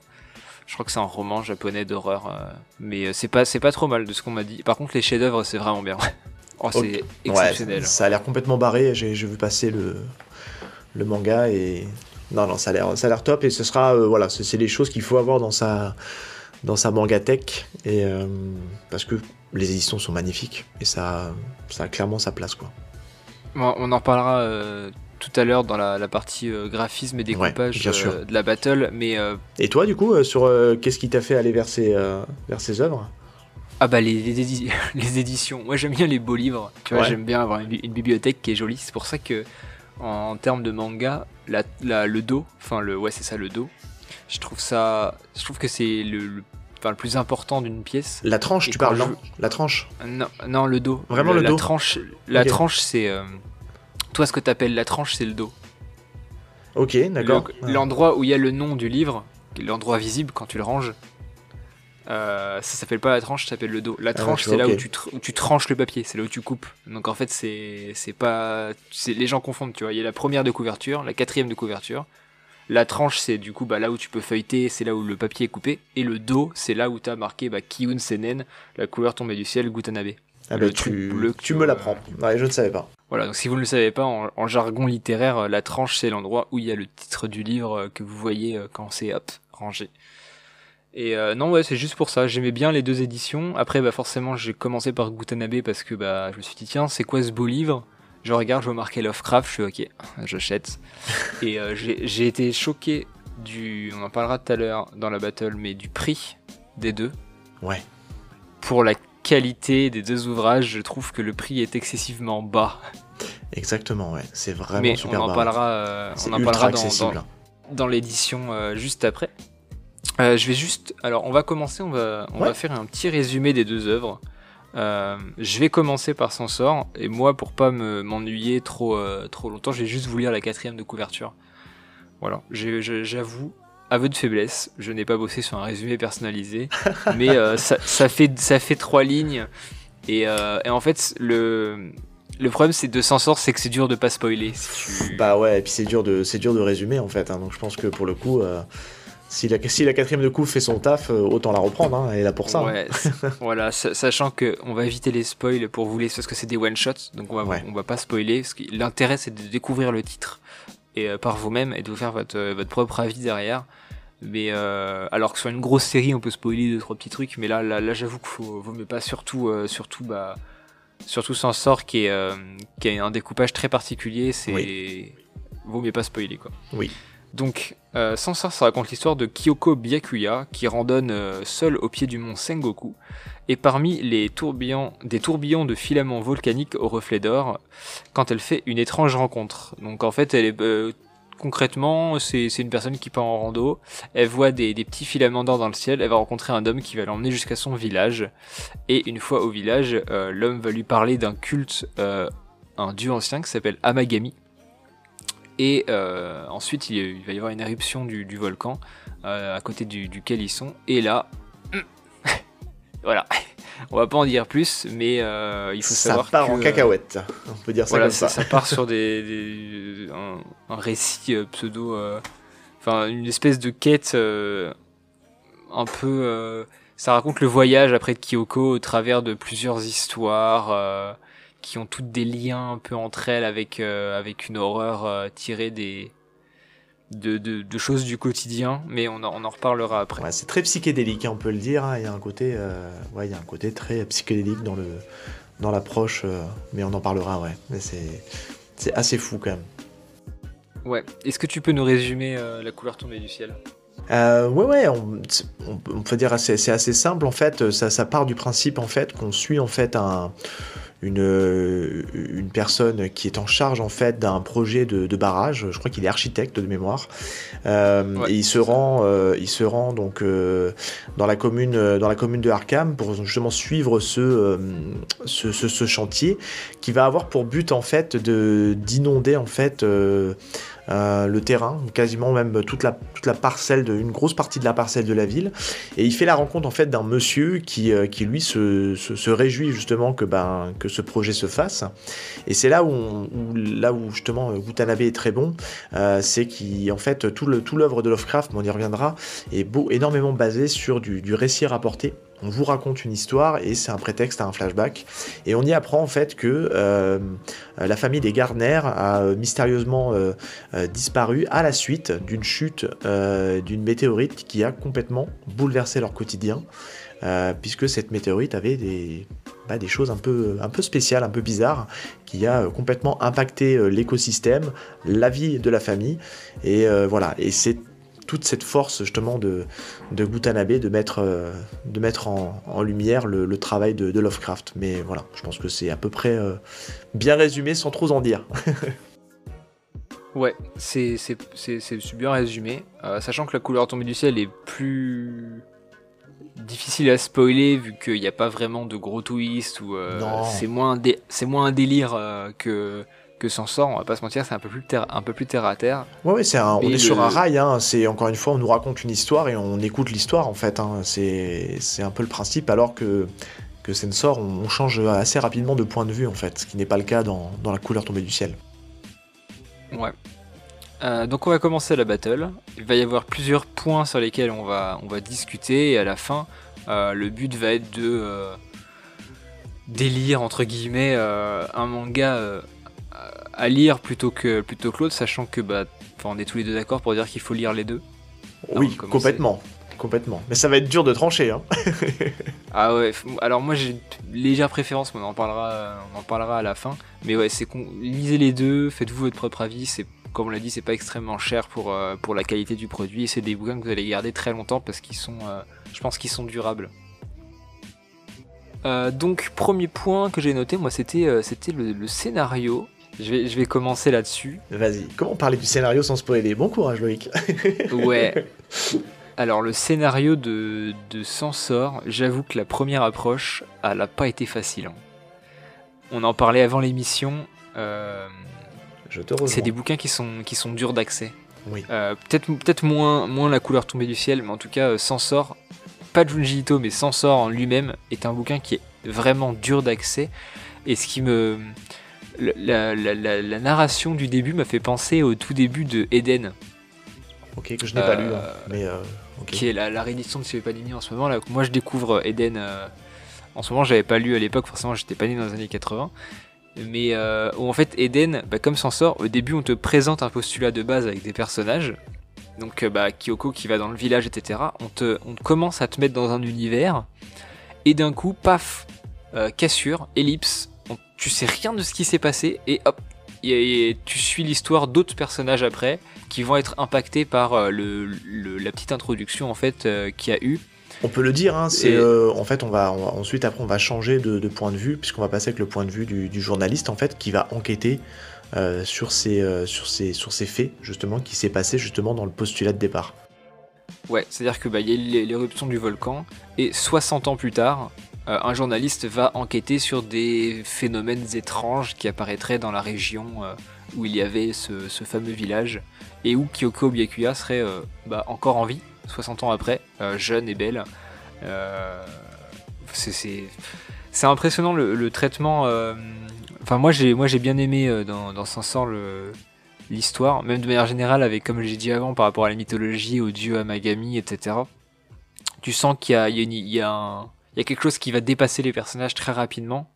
je crois que c'est un roman japonais d'horreur, euh, mais euh, c'est pas c'est pas trop mal de ce qu'on m'a dit. Par contre, les chefs-d'œuvre, c'est vraiment bien. oh, c'est exceptionnel. ça a l'air complètement barré. J'ai vu passer le le manga et non non, ça a l'air top et ce sera euh, voilà, c'est les choses qu'il faut avoir dans sa dans sa manga tech et parce que les éditions sont magnifiques et ça ça a clairement sa place quoi. on en reparlera tout à l'heure dans la, partie euh, graphisme et découpage euh, de la battle. Mais, euh, et toi, du coup, sur qu'est-ce qui t'a fait aller vers ces, vers ces œuvres? Ah bah les, les, éditions, moi j'aime bien les beaux livres, tu vois, j'aime bien avoir une, bibliothèque qui est jolie, c'est pour ça que en, termes de manga, la, le dos, enfin le, ouais c'est ça le dos. Je trouve ça, je trouve que c'est le, le, le plus important d'une pièce. La tranche, tu parles non La tranche. Non, non le dos. Vraiment le, dos. La tranche, la tranche c'est, euh, toi ce que t'appelles la tranche c'est le dos. Ok, d'accord. L'endroit où il y a le nom du livre, l'endroit visible quand tu le ranges, euh, ça s'appelle pas la tranche, ça s'appelle le dos. La ah, tranche, c'est là où, tu tu tranches le papier, c'est là où tu coupes. Donc en fait, c'est pas. Les gens confondent, tu vois. Il y a la première de couverture, la quatrième de couverture. La tranche, c'est du coup bah, là où tu peux feuilleter, c'est là où le papier est coupé. Et le dos, c'est là où tu as marqué bah, Kiyun Senen, la couleur tombée du ciel, Gutanabe. Ah bah, tu, tu me l'apprends. Ouais, je ne savais pas. Voilà, donc si vous ne le savez pas, en, jargon littéraire, la tranche, c'est l'endroit où il y a le titre du livre euh, que vous voyez euh, quand c'est hop, rangé. Et euh, non, ouais, c'est juste pour ça. J'aimais bien les deux éditions. Après, bah forcément, j'ai commencé par Gutanabe parce que bah je me suis dit tiens, c'est quoi ce beau livre? Je regarde, je vois marqué Lovecraft, je suis ok, j'achète. Et euh, j'ai été choqué du, on en parlera tout à l'heure dans la battle, mais du prix des deux. Ouais. Pour la qualité des deux ouvrages, je trouve que le prix est excessivement bas. Exactement, ouais. C'est vraiment super on en Parlera, euh, on en parlera dans, dans, dans l'édition juste après. Euh, je vais juste. Alors, on va commencer, on va, on va faire un petit résumé des deux œuvres. Euh, je vais commencer par Sansor, et moi, pour pas m'ennuyer trop, euh, trop longtemps, je vais juste vous lire la quatrième de couverture. Voilà, j'avoue, aveu de faiblesse, je n'ai pas bossé sur un résumé personnalisé, mais ça, ça, fait, ça fait trois lignes, et, et en fait, le, le problème c'est de Sansor, c'est que c'est dur de pas spoiler. Bah ouais, et puis c'est dur de, c'est dur de résumer en fait. Hein, donc je pense que pour le coup, si la, la quatrième de coup fait son taf, euh, autant la reprendre, hein, elle est là pour ça. Hein. Voilà, sachant qu'on va éviter les spoils pour vous laisser, parce que c'est des one-shots, donc on va, on va pas spoiler. L'intérêt c'est de découvrir le titre et euh, par vous-même et de vous faire votre, euh, votre propre avis derrière. Mais alors que sur une grosse série, on peut spoiler deux trois petits trucs, mais là, là, là j'avoue qu'il faut, vaut mieux pas, surtout, surtout, bah, surtout s'en sort qui est, qui un découpage très particulier, c'est, vaut mieux pas spoiler quoi. Oui. Donc, euh, ça raconte l'histoire de Kyoko Byakuya, qui randonne euh, seule au pied du mont Sengoku. Et parmi les tourbillons, des tourbillons de filaments volcaniques au reflet d'or, quand elle fait une étrange rencontre. Donc en fait, elle est euh, concrètement, c'est une personne qui part en rando. Elle voit des, des petits filaments d'or dans le ciel. Elle va rencontrer un homme qui va l'emmener jusqu'à son village. Et une fois au village, euh, l'homme va lui parler d'un culte, un dieu ancien qui s'appelle Amagami et euh, ensuite, il, va y avoir une éruption du, volcan euh, à côté duquel ils sont. Et là, voilà. On va pas en dire plus, mais euh, il faut savoir que... Ça part en cacahuète, on peut dire ça comme ça. Ça, part sur des, un, récit pseudo... Enfin, une espèce de quête un peu... ça raconte le voyage après de Kyoko au travers de plusieurs histoires qui ont toutes des liens un peu entre elles avec, euh, avec une horreur euh, tirée des, de, de, choses du quotidien, mais on en, on en reparlera après. Ouais, c'est très psychédélique, hein, on peut le dire. Hein. Il y a un côté, euh, ouais, il y a un côté très psychédélique dans le dans l'approche, mais on en parlera, ouais. Mais c'est c'est assez fou quand même. Ouais. Est-ce que tu peux nous résumer la couleur tombée du ciel? Euh, ouais, ouais, on, on, peut dire c'est assez simple en fait. Ça, ça part du principe en fait qu'on suit en fait un, une, euh, une personne qui est en charge en fait d'un projet de, de, barrage. Je crois qu'il est architecte de mémoire. Euh, et il se rend, euh, il se rend donc euh, dans la commune, dans la commune de Arkham pour justement suivre ce, ce, ce, ce, chantier qui va avoir pour but en fait de d'inonder en fait euh, le terrain, quasiment même toute la, toute la parcelle, de, une grosse partie de la parcelle de la ville. Et il fait la rencontre en fait d'un monsieur qui, euh, qui lui se, se, réjouit justement que, ben, que ce projet se fasse. Et c'est là où, là où justement Gutanabe est très bon, euh, c'est qu'en fait tout l'œuvre tout de Lovecraft, on y reviendra, est beau, énormément basé sur du, du récit rapporté on vous raconte une histoire et c'est un prétexte à un flashback. Et on y apprend en fait que euh, la famille des Gardner a euh, mystérieusement euh, disparu à la suite d'une chute d'une météorite qui a complètement bouleversé leur quotidien. puisque cette météorite avait des, bah, des choses un peu, un peu spéciales, un peu bizarres, qui a complètement impacté l'écosystème, la vie de la famille. Et voilà, et c'est toute cette force justement de, de Gutanabe de mettre, euh, de mettre en, lumière le, travail de, Lovecraft. Mais voilà, je pense que c'est à peu près euh, bien résumé sans trop en dire. Ouais, c'est bien résumé. Euh, sachant que la couleur tombée du ciel est plus difficile à spoiler vu qu'il n'y a pas vraiment de gros twist ou euh, c'est moins, moins un délire que que s'en sort, on va pas se mentir, c'est un peu plus terre, un peu plus terre à terre. Ouais, ouais c'est on est sur un rail. Hein, c'est encore une fois, on nous raconte une histoire et on écoute l'histoire en fait. Hein, c'est un peu le principe, alors que que Sensor, on, change assez rapidement de point de vue en fait, ce qui n'est pas le cas dans, dans la couleur tombée du ciel. Ouais. Euh, donc on va commencer la battle. Il va y avoir plusieurs points sur lesquels on va, on va discuter et à la fin, euh, le but va être de euh, délire entre guillemets un manga à lire plutôt que plutôt que l'autre, sachant que bah, on est tous les deux d'accord pour dire qu'il faut lire les deux. Oui, complètement. Complètement. Mais ça va être dur de trancher. Hein. ah ouais, alors moi j'ai une légère préférence, mais on en parlera, on en parlera à la fin. Mais ouais, c'est lisez les deux, faites-vous votre propre avis. C'est comme on l'a dit, c'est pas extrêmement cher pour, euh, pour la qualité du produit. C'est des bouquins que vous allez garder très longtemps parce qu'ils sont, euh, je pense qu'ils sont durables. Euh, donc premier point que j'ai noté, moi c'était c'était le, scénario. Je vais, je vais commencer là-dessus. Vas-y, comment parler du scénario sans spoiler? Bon courage Loïc. ouais. Alors le scénario de, de Sansor, j'avoue que la première approche, elle n'a pas été facile. Hein. On en parlait avant l'émission. Euh, c'est des bouquins qui sont, qui sont durs d'accès. Oui. Euh, peut-être peut moins, moins la couleur tombée du ciel, mais en tout cas, euh, Sansor, pas Junji Ito, mais Sansor en lui-même est un bouquin qui est vraiment dur d'accès. Et ce qui me. La, la, narration du début m'a fait penser au tout début de Eden. Ok, que je n'ai pas lu, hein, mais qui est la, réédition de Sylvie Panini en ce moment. Là. Moi, je découvre Eden. Euh, en ce moment, j'avais pas lu à l'époque, forcément, j'étais pas né dans les années 80. Mais euh, en fait, Eden, bah, comme s'en sort, au début, on te présente un postulat de base avec des personnages. Donc, euh, bah, Kyoko qui va dans le village, etc. On, te, on commence à te mettre dans un univers. Et d'un coup, paf, cassure, ellipse. Tu sais rien de ce qui s'est passé. Et hop, et tu suis l'histoire d'autres personnages après qui vont être impactés par euh, le, la petite introduction en fait euh, qu'il y a eu. On peut le dire, hein, c'est euh, en fait on va, ensuite après on va changer de, point de vue puisqu'on va passer avec le point de vue du, journaliste en fait qui va enquêter sur ces sur ces sur ces faits justement qui s'est passé justement dans le postulat de départ. Ouais, c'est-à-dire que bah, y a l'éruption du volcan et 60 ans plus tard, euh, un journaliste va enquêter sur des phénomènes étranges qui apparaîtraient dans la région euh, où il y avait ce, fameux village et où Kyoko Byakuya serait euh, bah, encore en vie, 60 ans après, jeune et belle. c'est impressionnant le, traitement. Enfin, moi j'ai bien aimé dans, dans sens l'histoire, même de manière générale, avec comme j'ai dit avant par rapport à la mythologie, au dieu Amagami, etc. Tu sens qu'il y y a un il y a quelque chose qui va dépasser les personnages très rapidement,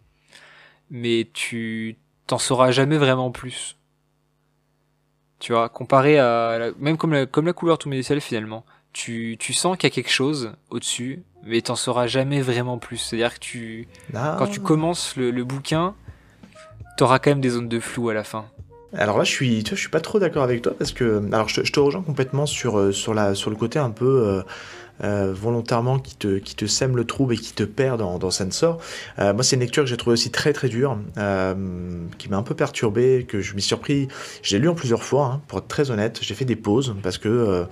mais tu t'en sauras jamais vraiment plus. Tu vois, comparé à même comme la, comme la couleur tout ciel finalement, tu, tu sens qu'il y a quelque chose au-dessus, mais t'en sauras jamais vraiment plus. C'est-à-dire que tu quand tu commences le, le bouquin, t'auras quand même des zones de flou à la fin. Alors là, je suis, tu vois, je suis pas trop d'accord avec toi parce que, alors, je te, je te rejoins complètement sur, euh, sur, la, sur le côté un peu euh, euh, volontairement qui te, sème le trouble et qui te perd dans, dans Sensor. Euh, moi, c'est une lecture que j'ai trouvée aussi très très dure, euh, qui m'a un peu perturbé, que je m'y surpris. J'ai lu en plusieurs fois, hein, pour être très honnête. J'ai fait des pauses parce que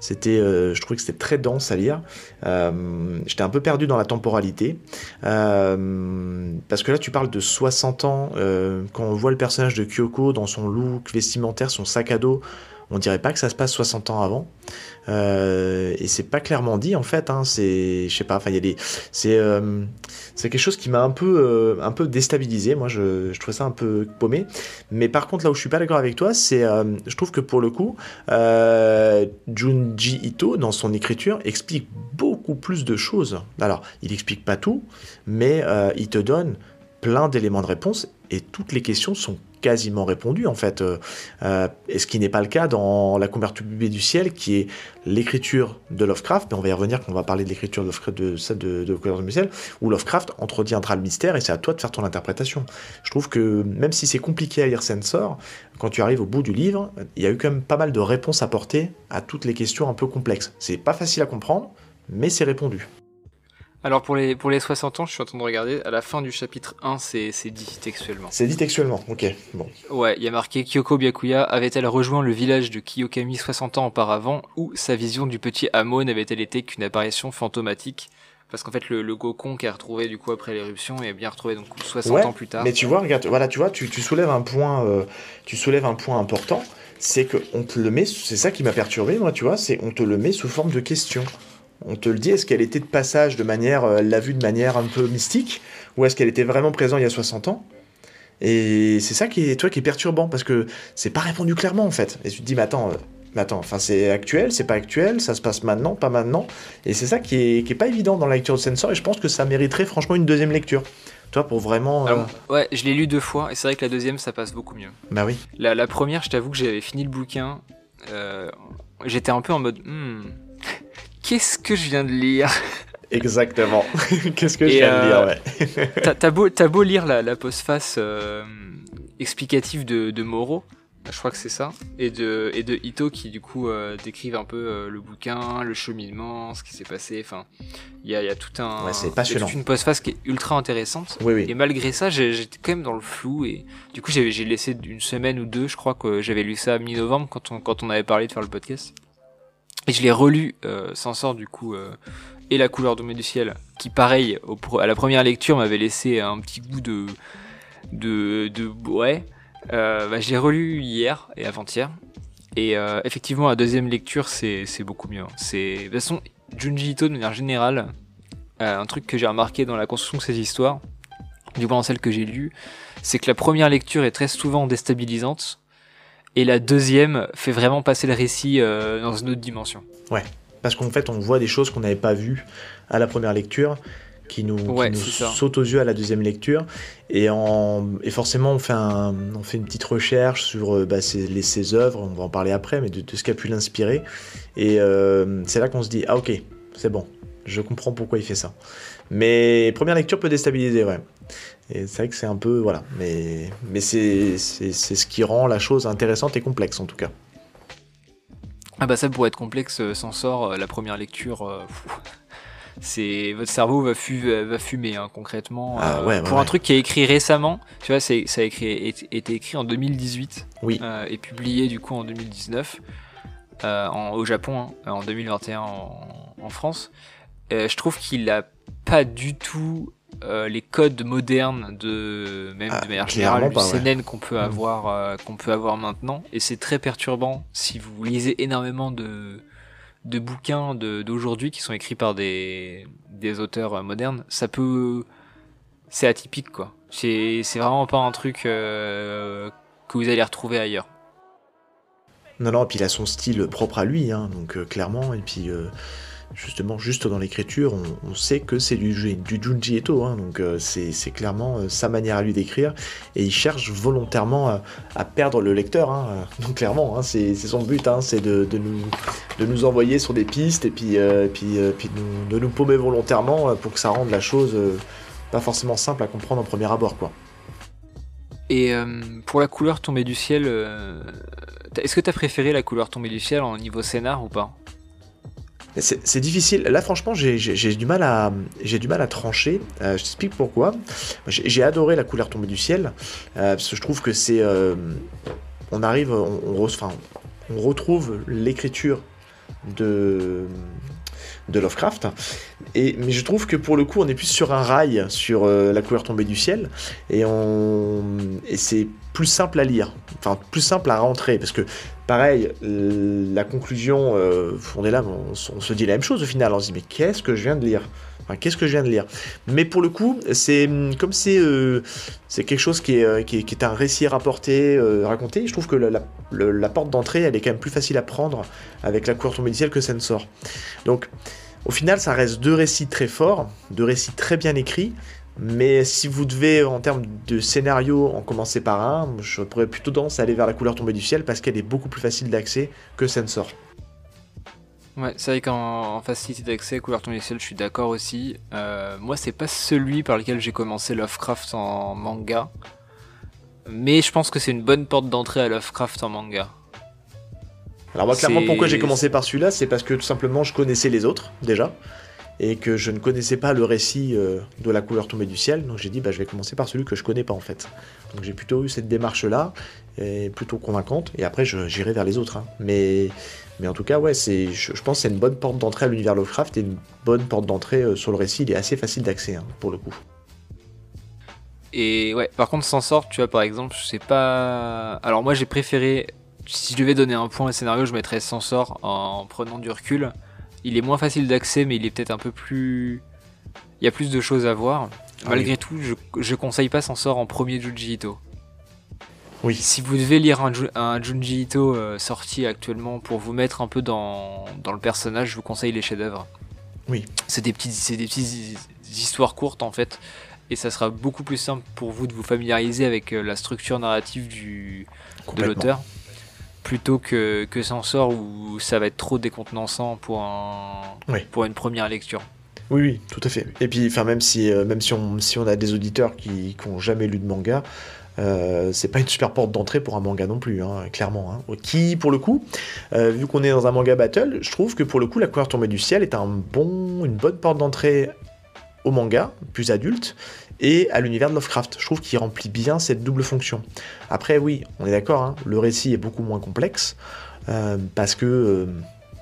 c'était, je trouvais que c'était très dense à lire. J'étais un peu perdu dans la temporalité. parce que là, tu parles de 60 ans, quand on voit le personnage de Kyoko dans son look vestimentaire, son sac à dos on dirait pas que ça se passe 60 ans avant. Euh, et c'est pas clairement dit en fait. C'est, euh, quelque chose qui m'a un peu, euh, déstabilisé. Moi, je, je trouvais ça un peu paumé. Mais par contre, là où je suis pas d'accord avec toi, c'est, je trouve que pour le coup, Junji Ito dans son écriture explique beaucoup plus de choses. Alors, il explique pas tout, mais il te donne plein d'éléments de réponse et toutes les questions sont quasiment répondues en fait. Euh, euh, et ce qui n'est pas le cas dans La Convertibilité du ciel, qui est l'écriture de Lovecraft, mais on va y revenir quand on va parler de l'écriture de, de, de, de, du ciel, où Lovecraft entretiendra le mystère et c'est à toi de faire ton interprétation. Je trouve que même si c'est compliqué à lire Sensor, quand tu arrives au bout du livre, il y a eu quand même pas mal de réponses apportées à toutes les questions un peu complexes. C'est pas facile à comprendre, mais c'est répondu. Alors pour les, pour les 60 ans, je suis en train de regarder, à la fin du chapitre 1, c'est dit textuellement. C'est dit textuellement, ok, bon. Ouais, il y a marqué Kyoko Byakuya avait-elle rejoint le village de Kiyokami 60 ans auparavant ou sa vision du petit hameau n'avait-elle été qu'une apparition fantomatique? Parce qu'en fait le, le Gokon qui a retrouvé du coup après l'éruption est bien retrouvé donc 60 ans plus tard. Mais tu vois, regarde, voilà, tu vois, tu, tu soulèves un point, euh, tu soulèves un point important, c'est que on te le met, c'est ça qui m'a perturbé moi, tu vois, c'est on te le met sous forme de question. On te le dit, est-ce qu'elle était de passage de manière, euh, elle l'a vue de manière un peu mystique, ou est-ce qu'elle était vraiment présente il y a 60 ans? Et c'est ça qui est, toi, qui est perturbant, parce que c'est pas répondu clairement en fait. Et tu te dis, mais attends, euh, mais attends, enfin c'est actuel, c'est pas actuel, ça se passe maintenant, pas maintenant. Et c'est ça qui est, qui est pas évident dans la lecture de Sensor, et je pense que ça mériterait franchement une deuxième lecture. Toi, pour vraiment. euh, Ouais, je l'ai lu deux fois et c'est vrai que la deuxième ça passe beaucoup mieux. Bah oui. La, la première, je t'avoue que j'avais fini le bouquin, euh, j'étais un peu en mode, Hmm, qu'est-ce que je viens de lire Exactement. Qu'est-ce que je viens de euh, dire, ouais. T'as beau, lire la, la postface euh, explicative de, de Moro, je crois que c'est ça, et de, et de Ito qui du coup euh, décrivent un peu euh, le bouquin, le cheminement, ce qui s'est passé. Enfin, il y a, il y a tout un, Ouais, c'est passionnant. toute une postface qui est ultra intéressante. Oui, oui. Et malgré ça, j'étais quand même dans le flou et du coup j'ai j'ai laissé une semaine ou deux, je crois que j'avais lu ça à mi-novembre quand on, quand on avait parlé de faire le podcast. Et je l'ai relu euh, sans sort du coup euh, et la couleur du ciel, qui pareil à la première lecture m'avait laissé un petit goût de de, de ouais. Euh, bah, je l'ai relu hier et avant-hier. Et euh, effectivement, la deuxième lecture, c'est beaucoup mieux. C'est de toute façon Junji Ito de manière générale, un truc que j'ai remarqué dans la construction de ces histoires, du moins dans celle que j'ai lue, c'est que la première lecture est très souvent déstabilisante et la deuxième fait vraiment passer le récit euh, dans une autre dimension. Parce qu'en fait, on voit des choses qu'on n'avait pas vues à la première lecture, qui nous, qui Ouais, sautent aux yeux à la deuxième lecture. Et, en, et forcément, on fait, un- on fait une petite recherche sur euh, bah, ses, les, ses œuvres, on va en parler après, mais de, de ce qui a pu l'inspirer. Et euh, c'est là qu'on se dit, ah ok, c'est bon, je comprends pourquoi il fait ça. Mais première lecture peut déstabiliser, ouais. Et c'est vrai que c'est un peu, voilà. Mais, mais c'est ce qui rend la chose intéressante et complexe, en tout cas. Ah bah ça pour être complexe euh, s'en sort euh, la première lecture. euh, c'est votre cerveau va, fu- va fumer hein, concrètement. Ah euh, ouais, ouais, pour un ouais. truc qui est écrit récemment, tu vois, c'est ça a écrit, été été écrit en 2018 Oui. euh, et publié du coup en 2019 euh, en- au Japon, hein, en 2021 en, en France. Euh, je trouve qu'il a pas du tout euh, les codes modernes de même Ah, de manière générale du ouais. seinen qu'on peut Mhm. avoir euh, qu'on peut avoir maintenant et c'est très perturbant si vous lisez énormément de de bouquins d'aujourd'hui qui sont écrits par des des auteurs modernes ça peut c'est atypique quoi c'est c'est vraiment pas un truc euh, que vous allez retrouver ailleurs Non, non, et puis il a son style propre à lui, hein, donc clairement, et puis justement, juste dans l'écriture, on, sait que c'est du, du Junji Ito, hein, donc euh, c'est clairement euh, sa manière à lui d'écrire, et il cherche volontairement à, perdre le lecteur, hein, euh, donc clairement, hein, c'est son but, c'est de, nous, envoyer sur des pistes, et puis, de, nous, paumer volontairement pour que ça rende la chose pas forcément simple à comprendre en premier abord, quoi. et pour la couleur tombée du ciel est-ce que t'as préféré la couleur tombée du ciel en niveau scénar ou pas? C'est difficile. Là, franchement, j'ai du mal à, trancher. Euh, je t'explique pourquoi. J'ai adoré la couleur tombée du ciel euh, parce que je trouve que c'est, euh, on arrive, on, retrouve l'écriture de Lovecraft. Et mais je trouve que pour le coup, on est plus sur un rail sur la couleur tombée du ciel et et c'est plus simple à lire. Enfin, plus simple à rentrer parce que pareil, la conclusion, euh, on se dit la même chose au final. On se dit, mais qu'est-ce que je viens de lire? Qu'est-ce que je viens de lire? Mais pour le coup, c'est hum, comme c'est euh, c'est quelque chose qui est, euh, qui est, qui est un récit rapporté, raconté. Je trouve que la, porte d'entrée, elle est quand même plus facile à prendre avec la couleur tombée du ciel que Sensor. Donc, au final, ça reste deux récits très forts, deux récits très bien écrits. Mais si vous devez, en termes de scénario, en commencer par un, je pourrais plutôt tendance à aller vers la couleur tombée du ciel parce qu'elle est beaucoup plus facile d'accès que Sensor. Ouais, c'est vrai qu'en en facilité d'accès, couleur tombée du ciel, je suis d'accord aussi. Euh, moi, c'est pas celui par lequel j'ai commencé Lovecraft en manga. Mais je pense que c'est une bonne porte d'entrée à Lovecraft en manga. Alors moi, clairement, pourquoi j'ai commencé par celui-là, c'est parce que tout simplement, je connaissais les autres déjà. Et que je ne connaissais pas le récit euh, de la couleur tombée du ciel. Donc j'ai dit, bah, je vais commencer par celui que je connais pas en fait. Donc j'ai plutôt eu cette démarche-là, et plutôt convaincante, et après j'irai vers les autres. Hein. Mais, mais en tout cas, ouais, je, pense que c'est une bonne porte d'entrée à l'univers Lovecraft et une bonne porte d'entrée euh, sur le récit. Il est assez facile d'accès hein, pour le coup. Et ouais, par contre, sans sort, tu vois, par exemple, je sais pas. Alors moi, j'ai préféré. Si je devais donner un point au scénario, je mettrais sans sort en prenant du recul. Il est moins facile d'accès, mais il est peut-être un peu plus. Il y a plus de choses à voir. Ah Malgré tout, je, je conseille pas sans sort en premier Junji Ito. Oui. Si vous devez lire un, un Junji Ito euh, sorti actuellement pour vous mettre un peu dans, dans le personnage, je vous conseille les chefs-d'œuvre. Oui. C'est des petites, des petites histoires courtes en fait et ça sera beaucoup plus simple pour vous de vous familiariser avec euh, la structure narrative du, de l'auteur plutôt que, que s'en sort où ça va être trop décontenançant pour, un, pour une première lecture. Oui, oui, tout à fait. Et puis, enfin, même si, euh, même si on, si on a des auditeurs qui n'ont jamais lu de manga, euh, c'est pas une super porte d'entrée pour un manga non plus, hein, clairement. Hein. Qui, pour le coup, vu qu'on est dans un manga battle, je trouve que pour le coup, La couleur tombée du ciel est un bon, une bonne porte d'entrée au manga, plus adulte, et à l'univers de Lovecraft. Je trouve qu'il remplit bien cette double fonction. Après, oui, on est d'accord, hein, le récit est beaucoup moins complexe, euh, parce que euh,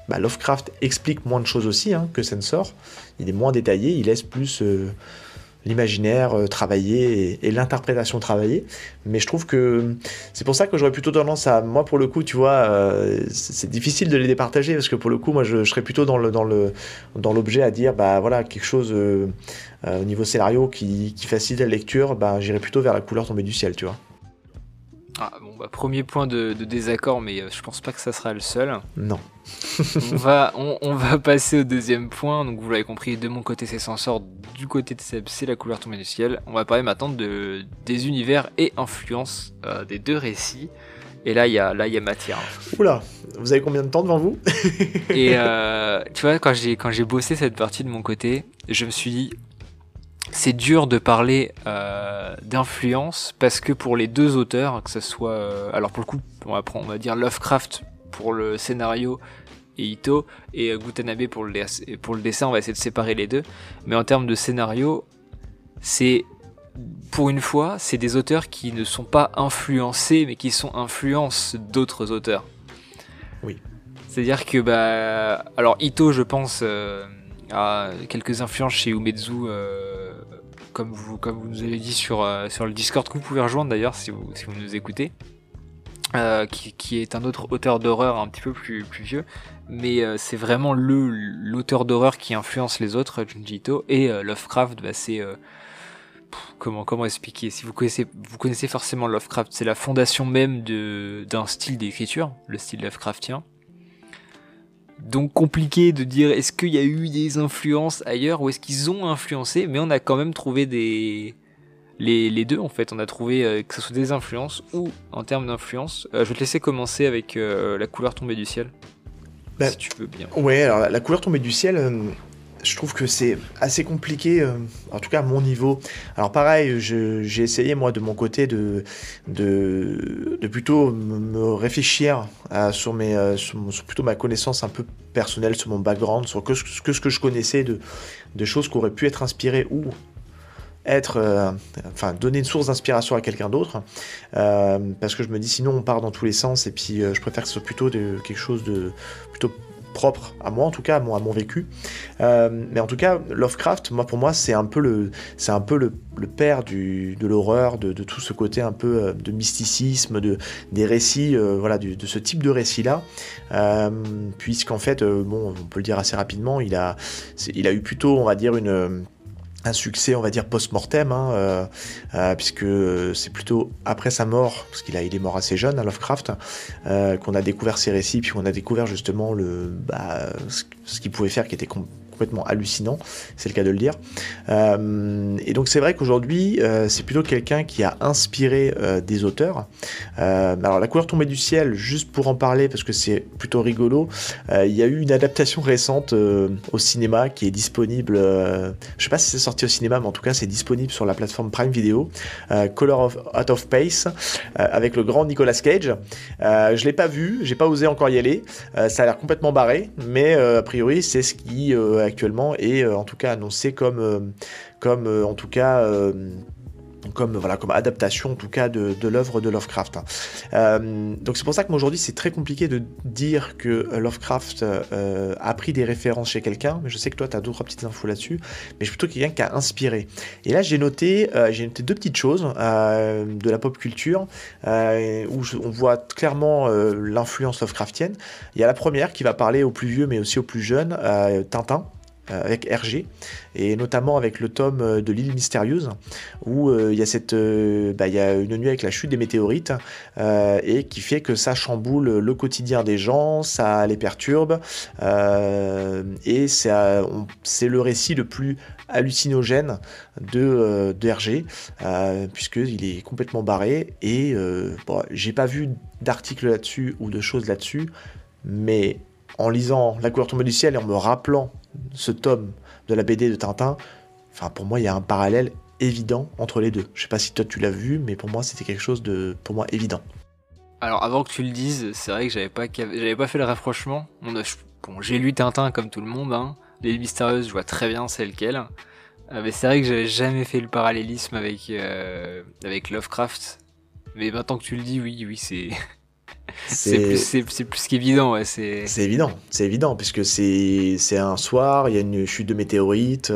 bah, Lovecraft explique moins de choses aussi hein, que Sensor. Il est moins détaillé, il laisse plus euh, l'imaginaire euh, travailler et, l'interprétation travailler. Mais je trouve que c'est pour ça que j'aurais plutôt tendance à, moi pour le coup, tu vois, euh, c'est difficile de les départager parce que pour le coup, moi je, serais plutôt dans le dans le dans l'objet à dire, bah voilà, quelque chose euh, au niveau scénario qui, qui facilite la lecture, bah j'irais plutôt vers la couleur tombée du ciel, tu vois. Ah, bon, bah, premier point de, désaccord, mais euh, je pense pas que ça sera le seul. Non. on, va, on, va passer au deuxième point. Donc, vous l'avez compris, de mon côté, c'est Sensor. Du côté de Seb, c'est la couleur tombée du ciel. On va parler maintenant de, des univers et influences euh, des deux récits. Et là, il y a, là, y a matière. Oula, vous avez combien de temps devant vous? Et euh, tu vois, quand j'ai bossé cette partie de mon côté, je me suis dit, c'est dur de parler euh, d'influence parce que pour les deux auteurs, que ce soit, euh, alors pour le coup, on va, prendre, on va dire Lovecraft pour le scénario et Ito et euh, Gutanabe pour le, pour le dessin, on va essayer de séparer les deux. Mais en termes de scénario, c'est pour une fois, c'est des auteurs qui ne sont pas influencés, mais qui sont influences d'autres auteurs. Oui. C'est-à-dire que, bah, alors Ito, je pense, a quelques influences chez Umezu comme vous, nous avez dit sur, euh, sur le Discord que vous pouvez rejoindre d'ailleurs si vous, nous écoutez. Euh, qui, est un autre auteur d'horreur un petit peu plus, vieux, mais euh, c'est vraiment le l'auteur d'horreur qui influence les autres, Junji Ito, et Lovecraft, bah, c'est comment expliquer? Si vous connaissez forcément Lovecraft, c'est la fondation même d'un style d'écriture, le style Lovecraftien. Donc compliqué de dire est-ce qu'il y a eu des influences ailleurs ou est-ce qu'ils ont influencé, mais on a quand même trouvé des... Les, deux en fait, on a trouvé euh, que ce soit des influences ou en termes d'influence. Euh, je vais te laisser commencer avec euh, la couleur tombée du ciel. Ben, si tu veux bien. Ouais, alors la couleur tombée du ciel, je trouve que c'est assez compliqué, euh, en tout cas à mon niveau. Alors pareil, j'ai essayé moi de mon côté de, plutôt me réfléchir sur, mes, euh, plutôt ma connaissance un peu personnelle, sur mon background, sur que, que ce que je connaissais de, choses qui auraient pu être inspirées ou être, euh, enfin, donner une source d'inspiration à quelqu'un d'autre, parce que je me dis sinon on part dans tous les sens et puis je préfère que ce soit plutôt de, quelque chose de plutôt propre à moi en tout cas, à mon, à mon vécu. Euh, mais en tout cas, Lovecraft, moi pour moi, c'est un peu le, c'est un peu le, père de l'horreur, de, tout ce côté un peu euh, de mysticisme, de des récits, euh, voilà, de ce type de récit là, puisqu'en fait, bon, on peut le dire assez rapidement, il a, il a eu plutôt, on va dire une un succès, on va dire, post-mortem, hein, euh, euh, puisque c'est plutôt après sa mort, parce qu'il il est mort assez jeune, à Lovecraft, euh, qu'on a découvert ses récits, puis on a découvert justement le, bah, ce, qu'il pouvait faire, qui était complètement hallucinant, c'est le cas de le dire. Euh, et donc c'est vrai qu'aujourd'hui, euh, c'est plutôt quelqu'un qui a inspiré euh, des auteurs. alors la couleur tombée du ciel, juste pour en parler, parce que c'est plutôt rigolo, il y a eu une adaptation récente au cinéma qui est disponible, je sais pas si c'est sorti au cinéma, mais en tout cas c'est disponible sur la plateforme Prime Video, Color of, Out of Pace, avec le grand Nicolas Cage. je l'ai pas vu, j'ai pas osé encore y aller, ça a l'air complètement barré, mais a priori c'est ce qui actuellement est en tout cas annoncé comme, comme en tout cas comme voilà comme adaptation en tout cas de, de l'œuvre de Lovecraft. Euh, donc c'est pour ça que aujourd'hui c'est très compliqué de dire que Lovecraft euh, a pris des références chez quelqu'un, mais je sais que toi tu as d'autres petites infos là-dessus, mais je suis plutôt quelqu'un qui a inspiré. Et là j'ai noté euh, j'ai noté deux petites choses de la pop culture où on voit clairement l'influence Lovecraftienne. Il y a la première qui va parler aux plus vieux mais aussi aux plus jeunes, Tintin. Euh, avec Hergé, et notamment avec le tome euh, de l'île mystérieuse, où euh, il y, a cette, bah, y a une nuit avec la chute des météorites, et qui fait que ça chamboule le quotidien des gens, ça les perturbe, et c'est le récit le plus hallucinogène de, de Hergé, puisqu'il est complètement barré, et bon, j'ai pas vu d'article là-dessus ou de choses là-dessus, mais en lisant La couleur tombée du ciel et en me rappelant ce tome de la BD de Tintin, enfin pour moi il y a un parallèle évident entre les deux. Je sais pas si toi tu l'as vu, mais pour moi c'était quelque chose de pour moi évident. Alors avant que tu le dises, c'est vrai que j'avais pas j'avais pas fait le rapprochement. Bon, j'ai lu Tintin comme tout le monde, hein. Les mystérieuses, je vois très bien c'est lequel. Euh, mais c'est vrai que j'avais jamais fait le parallélisme avec euh, avec Lovecraft. Mais maintenant que tu le dis, oui, oui, c'est c'est plus, qu'évident, ouais. C'est évident, c'est évident, puisque c'est un soir, il y a une chute de météorites,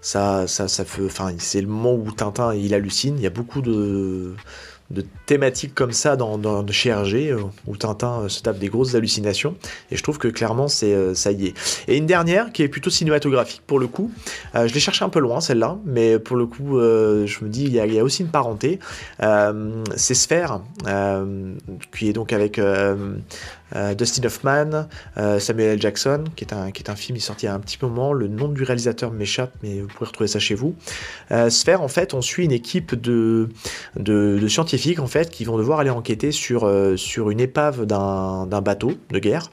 ça, ça, ça fait, enfin, c'est le moment où Tintin il hallucine. Il y a beaucoup de de thématiques comme ça dans, dans chez euh, où Tintin euh, se tape des grosses hallucinations. Et je trouve que clairement, c'est euh, ça y est. Et une dernière qui est plutôt cinématographique pour le coup. je l'ai cherché un peu loin celle-là, mais pour le coup, je me dis il y, a, aussi une parenté. c'est Sphère, qui est donc avec Dustin Hoffman, euh, Samuel L. Jackson, qui est, un, qui est un film sorti il y a un petit moment. Le nom du réalisateur m'échappe, mais vous pouvez retrouver ça chez vous. Euh, Sphère, en fait, on suit une équipe de, de, scientifiques en fait, qui vont devoir aller enquêter sur, sur une épave d'un bateau de guerre.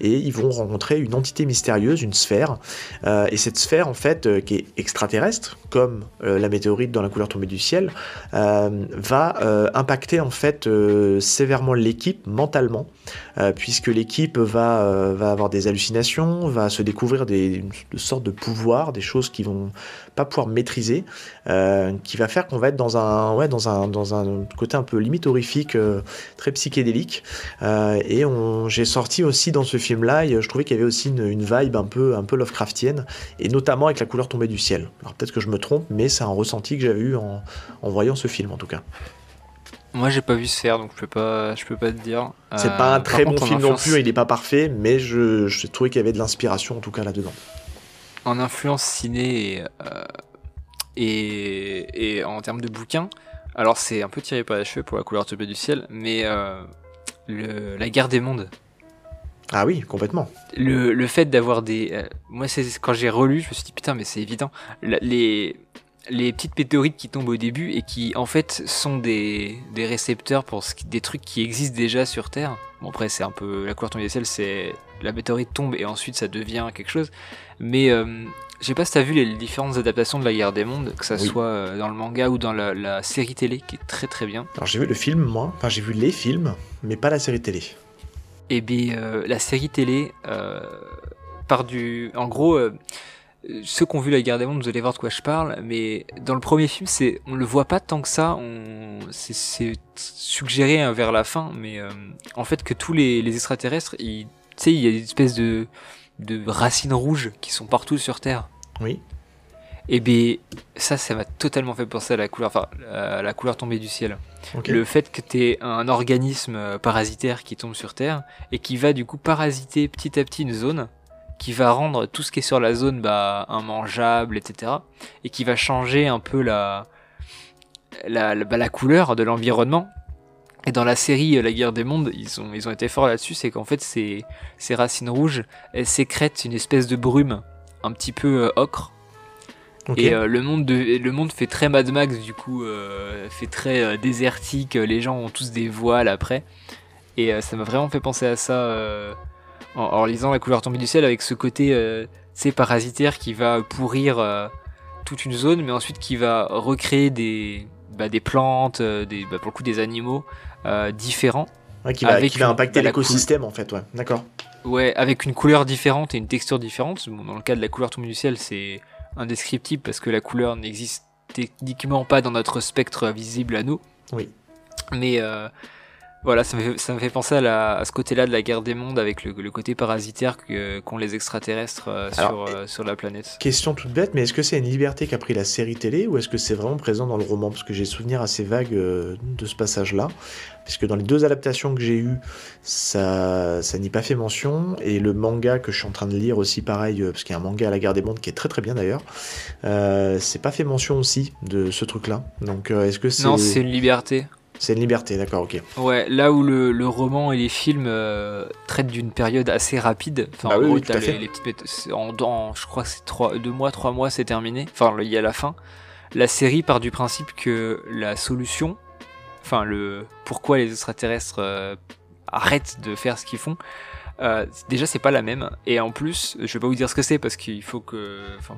Et ils vont rencontrer une entité mystérieuse, une sphère. et cette sphère, en fait, qui est extraterrestre, comme la météorite dans la couleur tombée du ciel, va impacter en fait sévèrement l'équipe mentalement puisque l'équipe va, euh, va avoir des hallucinations, va se découvrir des, sortes de pouvoirs, des choses qu'ils vont pas pouvoir maîtriser, euh, qui va faire qu'on va être dans un, côté un peu limite horrifique, euh, très psychédélique. et j'ai sorti aussi dans ce film-là, je trouvais qu'il y avait aussi une, vibe un peu, Lovecraftienne, et notamment avec la couleur tombée du ciel. Alors peut-être que je me trompe, mais c'est un ressenti que j'avais eu en voyant ce film en tout cas. Moi, j'ai pas vu se faire, donc je peux pas, je peux pas te dire. C'est pas un euh, très bon film non plus, il est pas parfait, mais je, je trouvais qu'il y avait de l'inspiration en tout cas là-dedans. En influence ciné euh, et, et, en termes de bouquins, alors c'est un peu tiré par les cheveux pour la couleur tombée du ciel, mais euh, le, la guerre des mondes. Ah oui, complètement. Le, le fait d'avoir des. moi, c'est quand j'ai relu, je me suis dit putain, mais c'est évident. les, les petites météorites qui tombent au début et qui en fait sont des, des récepteurs pour ce, des trucs qui existent déjà sur Terre. Bon après c'est un peu la couleur tombée des ciels, c'est la météorite tombe et ensuite ça devient quelque chose. Mais euh, je sais pas si t'as vu les différentes adaptations de la guerre des mondes, que ça soit euh, dans le manga ou dans la, série télé qui est très très bien. Alors j'ai vu le film moi, enfin j'ai vu les films, mais pas la série télé. Et eh bien euh, la série télé part du, en gros ceux qui ont vu la guerre des mondes, vous allez voir de quoi je parle, mais dans le premier film, c'est, on le voit pas tant que ça, on, c'est, suggéré hein, vers la fin, mais euh, en fait que tous les, les extraterrestres, tu sais, il y a des espèces de, de racines rouges qui sont partout sur Terre. Oui. Et eh bien, ça, ça m'a totalement fait penser à la couleur, enfin, à la couleur tombée du ciel. Le fait que tu es un organisme euh, parasitaire qui tombe sur Terre et qui va du coup parasiter petit à petit une zone qui va rendre tout ce qui est sur la zone bah, immangeable, etc. Et qui va changer un peu la, la, la, bah, la couleur de l'environnement. Et dans la série euh, La guerre des mondes, ils ont, ils ont été forts là-dessus, c'est qu'en fait ces, ces racines rouges, elles sécrètent une espèce de brume un petit peu euh, ocre. Et euh, le, monde de, le monde fait très Mad Max du coup, fait très désertique, les gens ont tous des voiles après. Et ça m'a vraiment fait penser à ça en, lisant La couleur tombée du ciel avec ce côté euh, parasitaire qui va pourrir euh, toute une zone, mais ensuite qui va recréer des, bah, des plantes, euh, des, bah, pour le coup des animaux euh, différents. qui, va, qui va impacter l'écosystème en fait, ouais, d'accord. Ouais, avec une couleur différente et une texture différente. dans le cas de la couleur tombée du ciel, c'est indescriptible parce que la couleur n'existe techniquement pas dans notre spectre visible à nous. Oui. Mais voilà, ça me, fait, penser à, ce côté-là de la guerre des mondes avec le, côté parasitaire qu'ont les extraterrestres euh, sur, euh, sur la planète. Question toute bête, mais est-ce que c'est une liberté qu'a pris la série télé ou est-ce que c'est vraiment présent dans le roman? Parce que j'ai souvenir assez vague euh, de ce passage-là. Puisque dans les deux adaptations que j'ai eues, ça, ça n'y pas fait mention. Et le manga que je suis en train de lire aussi, pareil, parce qu'il y a un manga à la guerre des mondes qui est très très bien d'ailleurs, c'est pas fait mention aussi de ce truc-là. Donc est-ce que c'est. Non, c'est une liberté. C'est une liberté, d'accord, ok. Ouais, là où le, roman et les films euh, traitent d'une période assez rapide. Enfin, bah en gros, les, les petites, en, je crois que c'est trois, deux mois, trois mois, c'est terminé. Enfin, il y a la fin. La série part du principe que la solution, enfin le pourquoi les extraterrestres euh, arrêtent de faire ce qu'ils font, euh, déjà c'est pas la même. Et en plus, je vais pas vous dire ce que c'est parce qu'il faut que, enfin,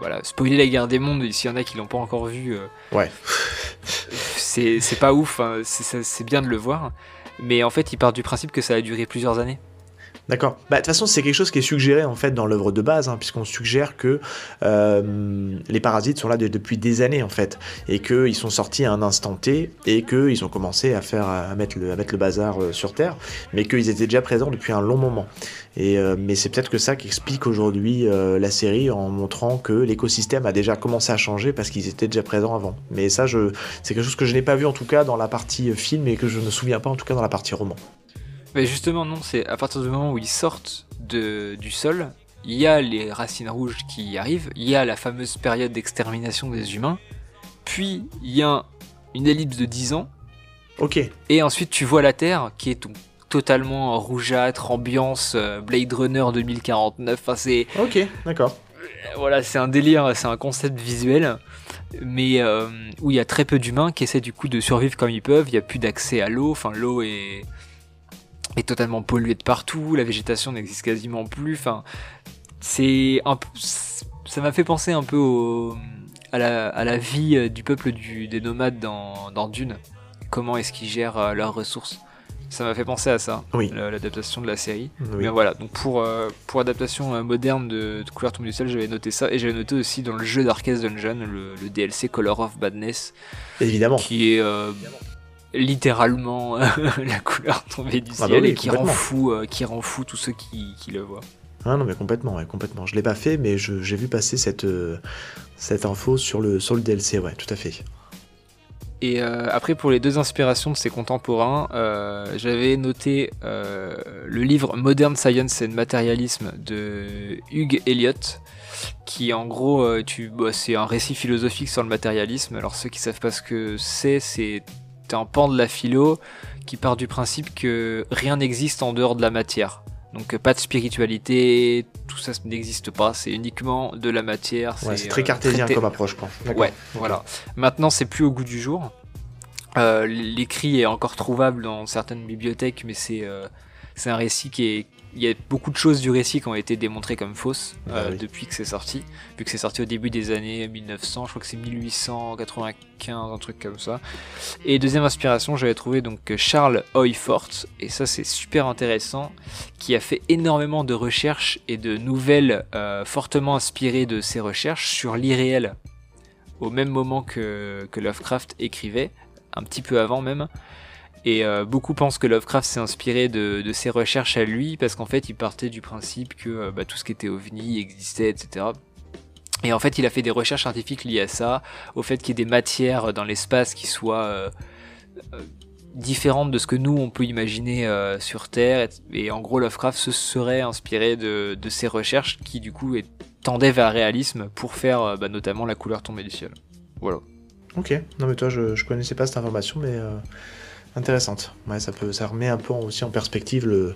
voilà, spoiler la guerre des mondes, s'il y en a qui l'ont pas encore vu. ouais c'est pas ouf, hein. c'est bien de le voir. Mais en fait, il part du principe que ça a duré plusieurs années. D'accord. Bah, de toute façon, c'est quelque chose qui est suggéré en fait dans l'œuvre de base, hein, puisqu'on suggère que euh, les parasites sont là depuis des années en fait, et qu'ils sont sortis à un instant T, et qu'ils ont commencé à faire à mettre le, bazar euh, sur Terre, mais qu'ils étaient déjà présents depuis un long moment. Et euh, mais c'est peut-être que ça qui explique aujourd'hui la série en montrant que l'écosystème a déjà commencé à changer parce qu'ils étaient déjà présents avant. Mais ça, c'est quelque chose que je n'ai pas vu en tout cas dans la partie film et que je ne me souviens pas en tout cas dans la partie roman. Mais justement, non, c'est à partir du moment où ils sortent de, du sol, il y a les racines rouges qui arrivent, il y a la fameuse période d'extermination des humains, puis il y a une ellipse de 10 ans. Ok. Et ensuite, tu vois la Terre qui est totalement rougeâtre, ambiance euh, Blade Runner 2049. Enfin, c'est. Ok, d'accord. Voilà, c'est un délire, c'est un concept visuel, mais euh, où il y a très peu d'humains qui essaient du coup de survivre comme ils peuvent. Il n'y a plus d'accès à l'eau, enfin l'eau est est totalement pollué de partout, la végétation n'existe quasiment plus. Enfin, c'est un ça m'a fait penser un peu au, à, la, à, la, vie euh, du peuple du, des nomades dans, dans Dune. Comment est-ce qu'ils gèrent euh, leurs ressources Ça m'a fait penser à ça, oui. l'adaptation de la série. Mais voilà, donc pour, euh, pour adaptation moderne de, de Couleur Tombe du Ciel, j'avais noté ça. Et j'avais noté aussi dans le jeu d'Arcade Dungeon, le, le, DLC Color of Badness. Évidemment. Qui est littéralement la couleur tombée du ah bah ciel et qui rend fou, euh, qui rend fou tous ceux qui, qui le voient. Ah non mais complètement, ouais, complètement. Je l'ai pas fait, mais j'ai vu passer cette, euh, cette info sur le, sur le DLC, ouais, tout à fait. Et euh, après, pour les deux inspirations de ces contemporains, j'avais noté le livre Modern Science and Materialism de Hugh Elliott, qui en gros, tu, bah, c'est un récit philosophique sur le matérialisme. Alors ceux qui savent pas ce que c'est, c'est un pan de la philo qui part du principe que rien n'existe en dehors de la matière. Donc pas de spiritualité, tout ça n'existe pas, c'est uniquement de la matière. c'est très cartésien comme approche, quoi. Ouais, voilà. Maintenant, c'est plus au goût du jour. Euh, l'écrit est encore trouvable dans certaines bibliothèques, mais c'est euh, c'est un récit qui est, il y a beaucoup de choses du récit qui ont été démontrées comme fausses ah euh, depuis que c'est sorti. Vu que c'est sorti au début des années 1900, je crois que c'est 1895, un truc comme ça. Et deuxième inspiration, j'avais trouvé donc Charles Hoyfort, et ça c'est super intéressant, qui a fait énormément de recherches et de nouvelles euh, fortement inspirées de ses recherches sur l'irréel, au même moment que, que Lovecraft écrivait, un petit peu avant même. Et euh, beaucoup pensent que Lovecraft s'est inspiré de, ses recherches à lui, parce qu'en fait, il partait du principe que euh, bah, tout ce qui était ovni existait, etc. Et en fait, il a fait des recherches scientifiques liées à ça, au fait qu'il y ait des matières dans l'espace qui soient euh, différentes de ce que nous, on peut imaginer sur Terre. Et, en gros, Lovecraft se serait inspiré de, de ces recherches qui, du coup, tendaient vers le réalisme pour faire bah, notamment la couleur tombée du ciel. Voilà. Ok, non mais toi, je, je connaissais pas cette information, mais intéressante. Ouais, ça, peut, ça remet un peu aussi en perspective le,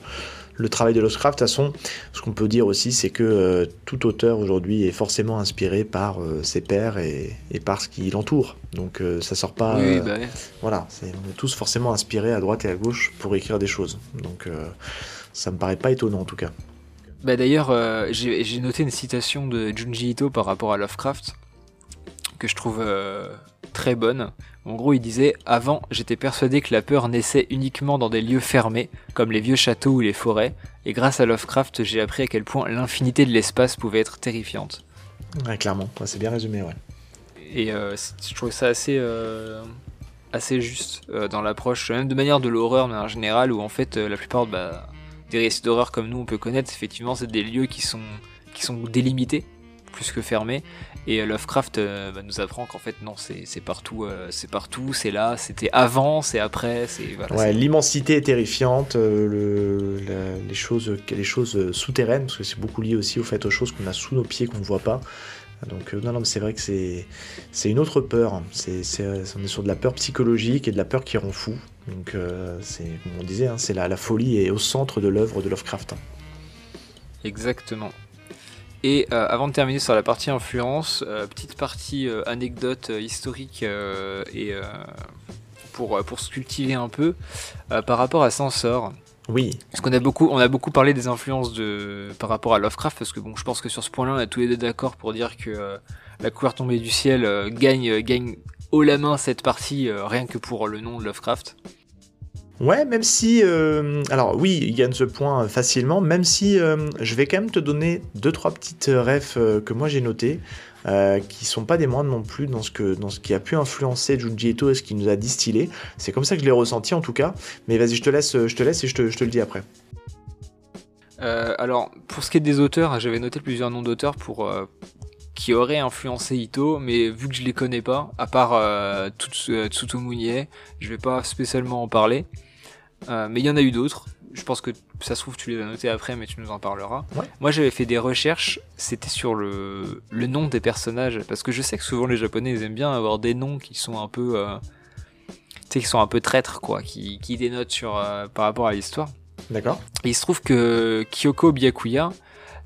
le travail de Lovecraft. De toute façon, ce qu'on peut dire aussi, c'est que euh, tout auteur aujourd'hui est forcément inspiré par euh, ses pairs et, et, par ce qui l'entoure. Donc euh, ça sort pas. Oui, bah Voilà, on est tous forcément inspirés à droite et à gauche pour écrire des choses. Donc ça me paraît pas étonnant en tout cas. Bah d'ailleurs, j'ai noté une citation de Junji Ito par rapport à Lovecraft que je trouve euh, très bonne. En gros, il disait Avant, j'étais persuadé que la peur naissait uniquement dans des lieux fermés, comme les vieux châteaux ou les forêts, et grâce à Lovecraft, j'ai appris à quel point l'infinité de l'espace pouvait être terrifiante. Ouais, clairement, Ouais, c'est bien résumé, ouais. Et euh, je trouvais ça assez, euh, assez juste euh, dans l'approche, même de manière de l'horreur, mais en général, où en fait, la plupart bah, des récits d'horreur comme nous on peut connaître, effectivement, c'est des lieux qui sont, qui sont délimités, plus que fermés. Et euh, Lovecraft euh, bah, nous apprend qu'en fait, non, c'est partout, euh, c'est partout, c'est là, c'était avant, c'est après, c'est. Voilà, Ouais, l'immensité est terrifiante, le, la- les choses, les choses souterraines, parce que c'est beaucoup lié aussi au fait aux choses qu'on a sous nos pieds qu'on ne voit pas. Donc euh, non, non, mais c'est vrai que c'est c'est une autre peur. C'est euh, on est sur de la peur psychologique et de la peur qui rend fou. Donc euh, c'est comme on disait, hein, c'est la, la folie est au centre de l'œuvre de Lovecraft. hein. Exactement. Et euh, avant de terminer sur la partie influence, euh, petite partie euh, anecdote historique et pour, pour se cultiver un peu par rapport à Sansor. Oui, Parce qu'on a beaucoup, on a beaucoup parlé des influences de, par rapport à Lovecraft, parce que bon, je pense que sur ce point-là, on est tous les deux d'accord pour dire que la couleur tombée du ciel gagne, gagne haut la main cette partie, rien que pour le nom de Lovecraft. Ouais, même si. euh, alors, oui, il gagne ce point euh, facilement, même si euh, je vais quand même te donner deux, trois petites refs que moi j'ai notées, euh, qui sont pas des moindres non plus dans ce, que, dans ce qui a pu influencer Junji Ito et ce qu'il nous a distillé. C'est comme ça que je l'ai ressenti en tout cas. Mais vas-y, je te laisse, je te laisse et je te, je te le dis après. Alors, pour ce qui est des auteurs, j'avais noté plusieurs noms d'auteurs pour qui auraient influencé Ito, mais vu que je les connais pas, à part euh, Tsutomu je vais pas spécialement en parler. Euh, mais il y en a eu d'autres. Je pense que ça se trouve tu les as notés après, mais tu nous en parleras. Ouais. Moi, j'avais fait des recherches. C'était sur le le nom des personnages, parce que je sais que souvent les Japonais ils aiment bien avoir des noms qui sont un peu, euh, tu sais, qui sont un peu traîtres, quoi, qui qui dénotent sur euh, par rapport à l'histoire. D'accord il se trouve que Kyoko Byakuya,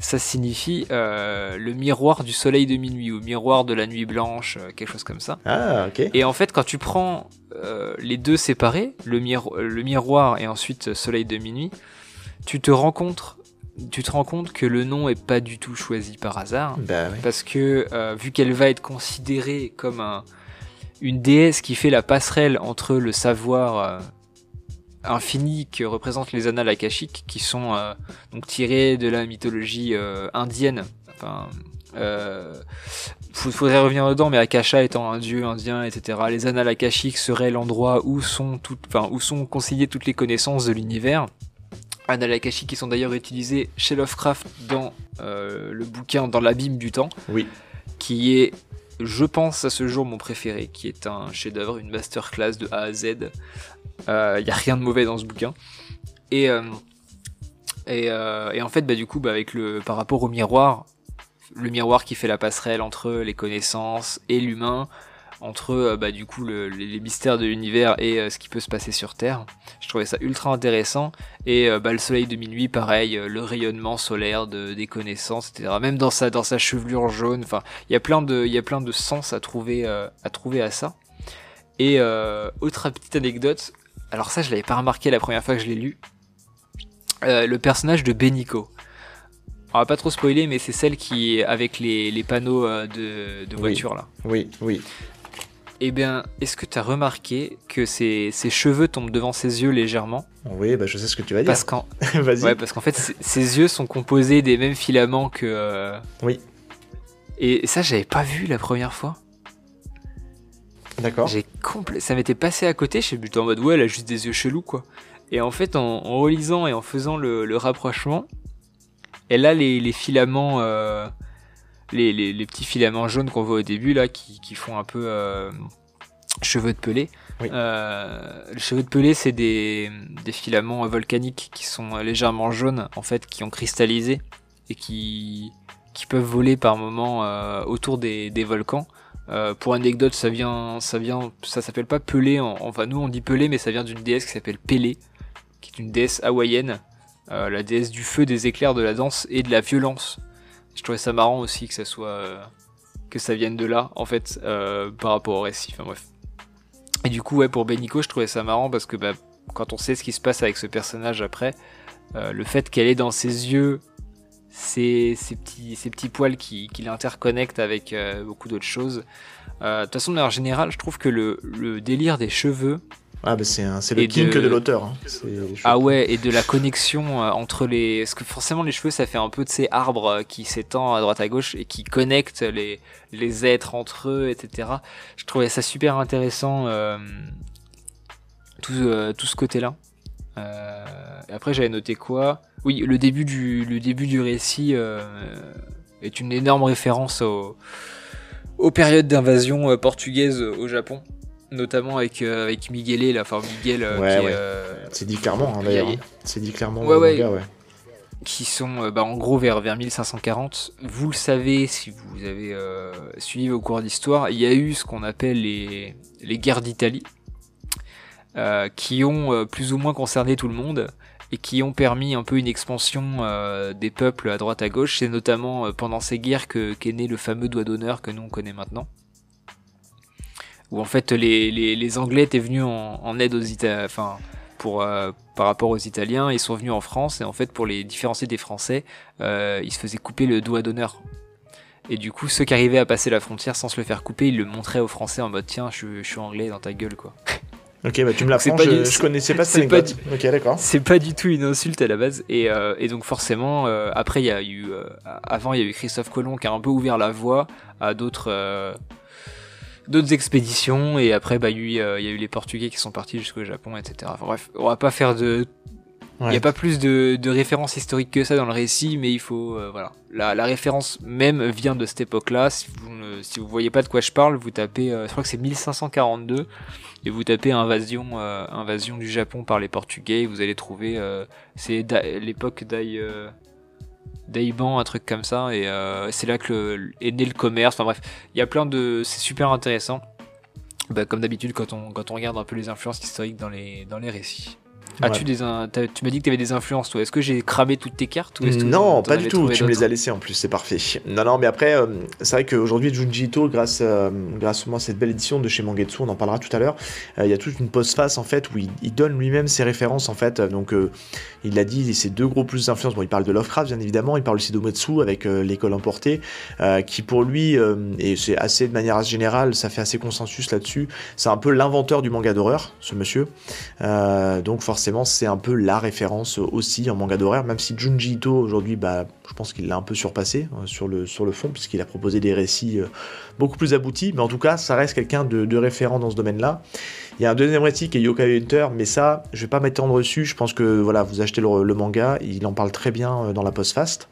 ça signifie euh, le miroir du soleil de minuit ou miroir de la nuit blanche, euh, quelque chose comme ça. Ah, ok. Et en fait, quand tu prends euh, les deux séparés, le, miro- le miroir et ensuite soleil de minuit, tu te rends compte, tu te rends compte que le nom est pas du tout choisi par hasard Bah ouais. parce que vu qu'elle va être considérée comme un, une déesse qui fait la passerelle entre le savoir infini que représentent les annales akashiques, qui sont euh, donc tirés de la mythologie euh, indienne. Enfin, euh, faudrait revenir dedans, mais Akasha étant un dieu indien, etc. Les annales akashiques seraient l'endroit où sont toutes, enfin où sont consignées toutes les connaissances de l'univers. Annales akashiques qui sont d'ailleurs utilisées chez Lovecraft dans euh, le bouquin Dans l'abîme du temps, Oui. qui est, je pense à ce jour, mon préféré, qui est un chef-d'œuvre, une masterclass de A à Z. Il y a rien de mauvais dans ce bouquin. Et euh, euh, en fait, bah, du coup, bah, avec le, par rapport au miroir, le miroir qui fait la passerelle entre les connaissances et l'humain, entre euh, bah, du coup le- les, mystères de l'univers et euh, ce qui peut se passer sur Terre. Je trouvais ça ultra intéressant. Et euh, bah, le soleil de minuit, pareil, le rayonnement solaire de, des connaissances, etc. Même dans sa, dans sa chevelure jaune. Enfin, il y a plein de, sens à trouver, à trouver à ça. Et euh, autre petite anecdote. Alors ça, je l'avais pas remarqué la première fois que je l'ai lu. Euh, le personnage de Beniko. On va pas trop spoiler, mais c'est celle qui est avec les, les panneaux de, de Oui. voiture là. Oui, oui. Eh bien, est-ce que tu as remarqué que ses, ses cheveux tombent devant ses yeux légèrement? Oui, bah je sais ce que tu vas dire. Parce qu'en ouais, parce qu'en fait, ses, ses yeux sont composés des mêmes filaments que. euh, Oui. Et ça, j'avais pas vu la première fois. D'accord. J'ai complè- Ça m'était passé à côté, je suis plutôt en mode ouais, elle a juste des yeux chelous quoi. Et en fait, en, en relisant et en faisant le, le rapprochement, elle a les, les filaments, euh, les, les- les petits filaments jaunes qu'on voit au début là, qui, qui font un peu euh, cheveux de pelé. Oui. Euh, les cheveux de pelé, c'est des, des filaments volcaniques qui sont légèrement jaunes en fait, qui ont cristallisé et qui, qui peuvent voler par moments euh, autour des, des volcans. Euh, pour anecdote, ça vient, ça vient, ça s'appelle pas Pelé. en- enfin, nous on dit Pelé, mais ça vient d'une déesse qui s'appelle Pélé, qui est une déesse hawaïenne, la déesse du feu, des éclairs, de la danse et de la violence. Je trouvais ça marrant aussi que ça soit, euh, que ça vienne de là, en fait, euh, par rapport au récit. Enfin bref. Et du coup, ouais, pour Beniko, je trouvais ça marrant parce que bah, quand on sait ce qui se passe avec ce personnage après, euh, le fait qu'elle ait dans ses yeux ces, ces petits, ces petits poils qui, qui l'interconnectent avec beaucoup d'autres choses, De toute façon, de manière générale, je trouve que le délire des cheveux, ah bah c'est le kink de, de l'auteur. Hein. Ah ouais, et de la connexion euh, entre les... Parce que forcément les cheveux ça fait un peu de ces arbres euh, qui s'étend à droite à gauche et qui connectent les, les êtres entre eux, etc. Je trouvais ça super intéressant, euh, tout, euh, tout ce côté-là. Euh, et après j'avais noté quoi? Oui, le début du, le début du récit est une énorme référence au, aux périodes d'invasion portugaise au Japon notamment avec, euh, avec Miguel, la enfin Miguel. Euh, ouais, ouais. Euh, c'est dit clairement, hein, d'ailleurs. Hein. C'est dit clairement ouais, ouais. ouais. Qui sont bah, en gros vers, vers 1540. Vous le savez si vous avez suivi vos cours d'histoire, il y a eu ce qu'on appelle les, les guerres d'Italie, qui ont plus ou moins concerné tout le monde et qui ont permis un peu une expansion des peuples à droite à gauche. C'est notamment pendant ces guerres que qu'est né le fameux doigt d'honneur que nous on connaît maintenant où en fait les, les, les Anglais étaient venus en, en aide aux Italiens, enfin pour euh, par rapport aux Italiens, ils sont venus en France et en fait pour les différencier des Français, euh, ils se faisaient couper le doigt d'honneur. Et du coup, ceux qui arrivaient à passer la frontière sans se le faire couper, ils le montraient aux Français en mode tiens, je, je suis anglais dans ta gueule quoi. Ok, bah tu me l'apprends, je, je connaissais pas cette anecdote. Ok, d'accord. C'est pas du tout une insulte à la base. Et, euh, et donc forcément, euh, après il y a eu, euh, avant il y a eu Christophe Colomb qui a un peu ouvert la voie à d'autres d'autres expéditions et après bah il y, a eu les Portugais qui sont partis jusqu'au Japon etc. Enfin, bref, on va pas faire de il n'y a pas plus de, de, références historiques que ça dans le récit, mais il faut euh, voilà. La, la, référence même vient de cette époque-là. Si vous ne si vous voyez pas de quoi je parle, vous tapez, euh, je crois que c'est 1542, et vous tapez invasion euh, invasion du Japon par les Portugais, et vous allez trouver c'est l'époque d'Aï d'Aiban, un truc comme ça, et euh, c'est là que est né le commerce. Enfin bref, il y a plein de, c'est super intéressant. Bah, comme d'habitude quand on quand on regarde un peu les influences historiques dans les dans les récits. As-tu des tu m'as dit que tu avais des influences toi. Est-ce que j'ai cramé toutes tes cartes ou Non, pas du tout. Tu me les as laissées en plus, c'est parfait. Non, non, mais après, euh, c'est vrai qu'aujourd'hui Junji Ito, grâce euh, grâce à cette belle édition de chez Mangetsu, on en parlera tout à l'heure. Euh, il y a toute une postface en fait où il, donne lui-même ses références en fait. Donc il l'a dit, ses deux gros plus d'influence. Bon, il parle de Lovecraft bien évidemment. Il parle aussi d'Ometsu avec l'école emportée, qui pour lui et c'est assez de manière générale, ça fait assez consensus là-dessus. C'est un peu l'inventeur du manga d'horreur, ce monsieur. donc forcément c'est un peu la référence aussi en manga d'horreur, même si Junji Ito aujourd'hui, bah, je pense qu'il l'a un peu surpassé euh, sur, le, fond, puisqu'il a proposé des récits euh, beaucoup plus aboutis, mais en tout cas, ça reste quelqu'un de, référent dans ce domaine-là. Il y a un deuxième récit qui est Yokai Hunter, mais ça, je vais pas m'étendre dessus, je pense que voilà, vous achetez le, manga, il en parle très bien euh, dans la post-fast.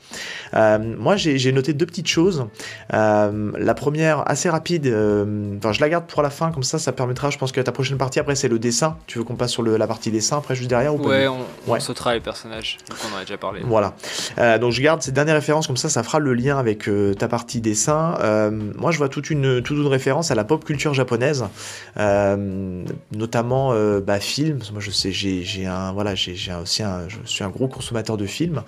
moi, j'ai noté deux petites choses. la première, assez rapide, enfin, je la garde pour la fin, comme ça, ça permettra, je pense que ta prochaine partie, après, c'est le dessin. Tu veux qu'on passe sur la partie dessin, après, juste derrière ou pas Ouais, on, sautera les personnages, on en a déjà parlé. Voilà. donc, je garde cette dernière référence, comme ça, ça fera le lien avec euh, ta partie dessin. Euh, moi, je vois toute une, toute une référence à la pop culture japonaise, euh, notamment bah, films. Moi, je sais, j'ai un, voilà, j'ai aussi un, je suis un gros consommateur de films,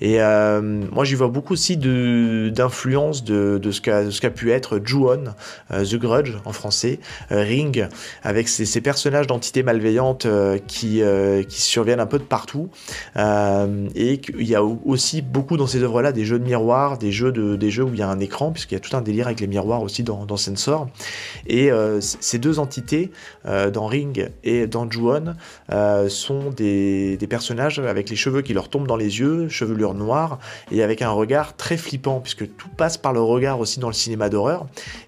et moi, j'y vois beaucoup aussi d'influence de, ce qu'a pu être Ju-On, The Grudge en français, Ring, avec ces, personnages d'entités malveillantes qui, surviennent un peu de partout, et il y a aussi beaucoup dans ces œuvres-là des jeux de miroirs, des jeux, de, des jeux où il y a un écran, puisqu'il y a tout un délire avec les miroirs aussi dans, dans Sensor. Et euh, ces deux entités, euh, dans Ring et dans Ju-On, euh, sont des, personnages avec les cheveux qui leur tombent dans les yeux, chevelure noire, et avec un regard très flippant, puisque tout passe par le regard aussi dans le cinéma d'horreur.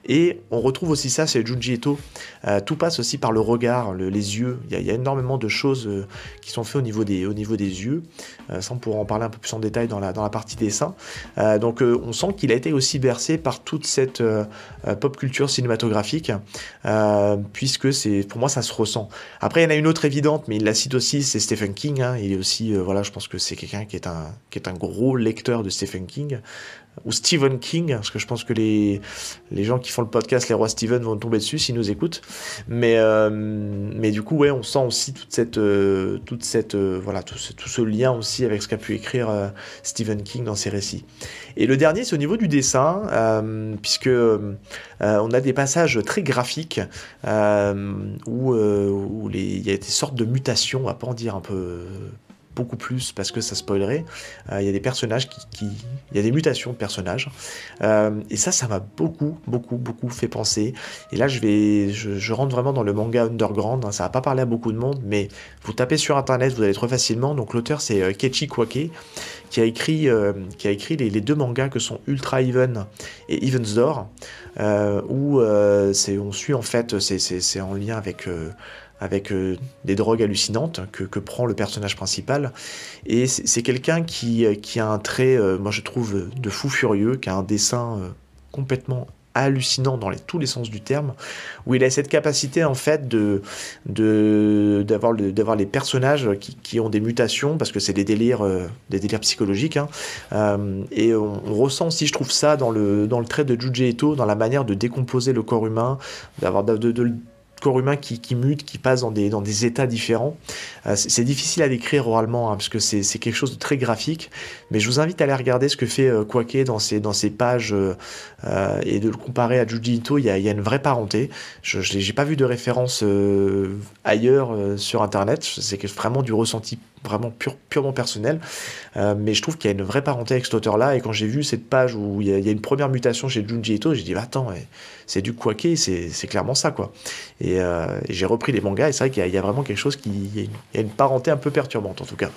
Et on retrouve aussi ça chez Junji Ito. Tout passe aussi par le regard, les yeux. Il y, a, énormément de choses qui sont faites au niveau des, des yeux. ça, on pourra en parler un peu plus en détail dans la, partie dessin. Euh, donc euh, on sent qu'il a été aussi bercé par toute cette euh, pop culture cinématographique, puisque pour moi ça se ressent. Après il y en a une autre évidente, mais il la cite aussi, c'est Stephen King. Hein. il est aussi, voilà, je pense que c'est quelqu'un qui est un gros lecteur de Stephen King ou Stephen King, parce que je pense que les, les gens qui font le podcast Les Rois Stephen vont tomber dessus s'ils nous écoutent. Mais, euh, mais du coup, ouais, on sent aussi toute cette, euh, toute cette, euh, voilà, tout ce, tout ce, lien aussi avec ce qu'a pu écrire Stephen King dans ses récits. Et le dernier, c'est au niveau du dessin, puisque on a des passages très graphiques où, où les, il y a des sortes de mutations, on va pas en dire un peu beaucoup plus parce que ça spoilerait. Il y a des personnages qui, il y a des mutations de personnages. et ça, ça m'a beaucoup, beaucoup, beaucoup fait penser. Et là, je vais, je, rentre vraiment dans le manga underground. Hein. Ça va pas parler à beaucoup de monde, mais vous tapez sur internet, vous allez trop facilement. Donc l'auteur c'est Kechi Kwake qui a écrit, qui a écrit les, deux mangas que sont Ultra Even et Evens Door. Euh, où euh, on suit en fait, c'est en lien avec euh, avec des drogues hallucinantes que, que, prend le personnage principal. Et c'est quelqu'un qui, qui, a un trait, moi je trouve, de fou furieux, qui a un dessin complètement hallucinant dans tous les sens du terme, où il a cette capacité en fait de d'avoir de, d'avoir les personnages qui, qui, ont des mutations parce que c'est des délires euh, des délires psychologiques hein. euh, et on, ressent aussi je trouve ça dans le dans le trait de Juji Eto dans la manière de décomposer le corps humain d'avoir de, de, corps humain qui, qui, mute, qui passe dans des, états différents. Euh, c'est difficile à décrire oralement, hein, parce que c'est quelque chose de très graphique, mais je vous invite à aller regarder ce que fait euh, Kwake dans ses, pages euh, euh, et de le comparer à Juji Ito, il y a, y a une vraie parenté. Je n'ai pas vu de référence ailleurs sur Internet, c'est vraiment du ressenti vraiment purement personnel, mais je trouve qu'il y a une vraie parenté avec cet auteur-là, et quand j'ai vu cette page où il y, a, il y, a, une première mutation chez Junji Ito, j'ai dit, bah, attends, c'est du Kwake, c'est clairement ça, quoi. Et, j'ai repris les mangas, et c'est vrai qu'il y, y, a vraiment quelque chose qui... Il y a une parenté un peu perturbante, en tout cas.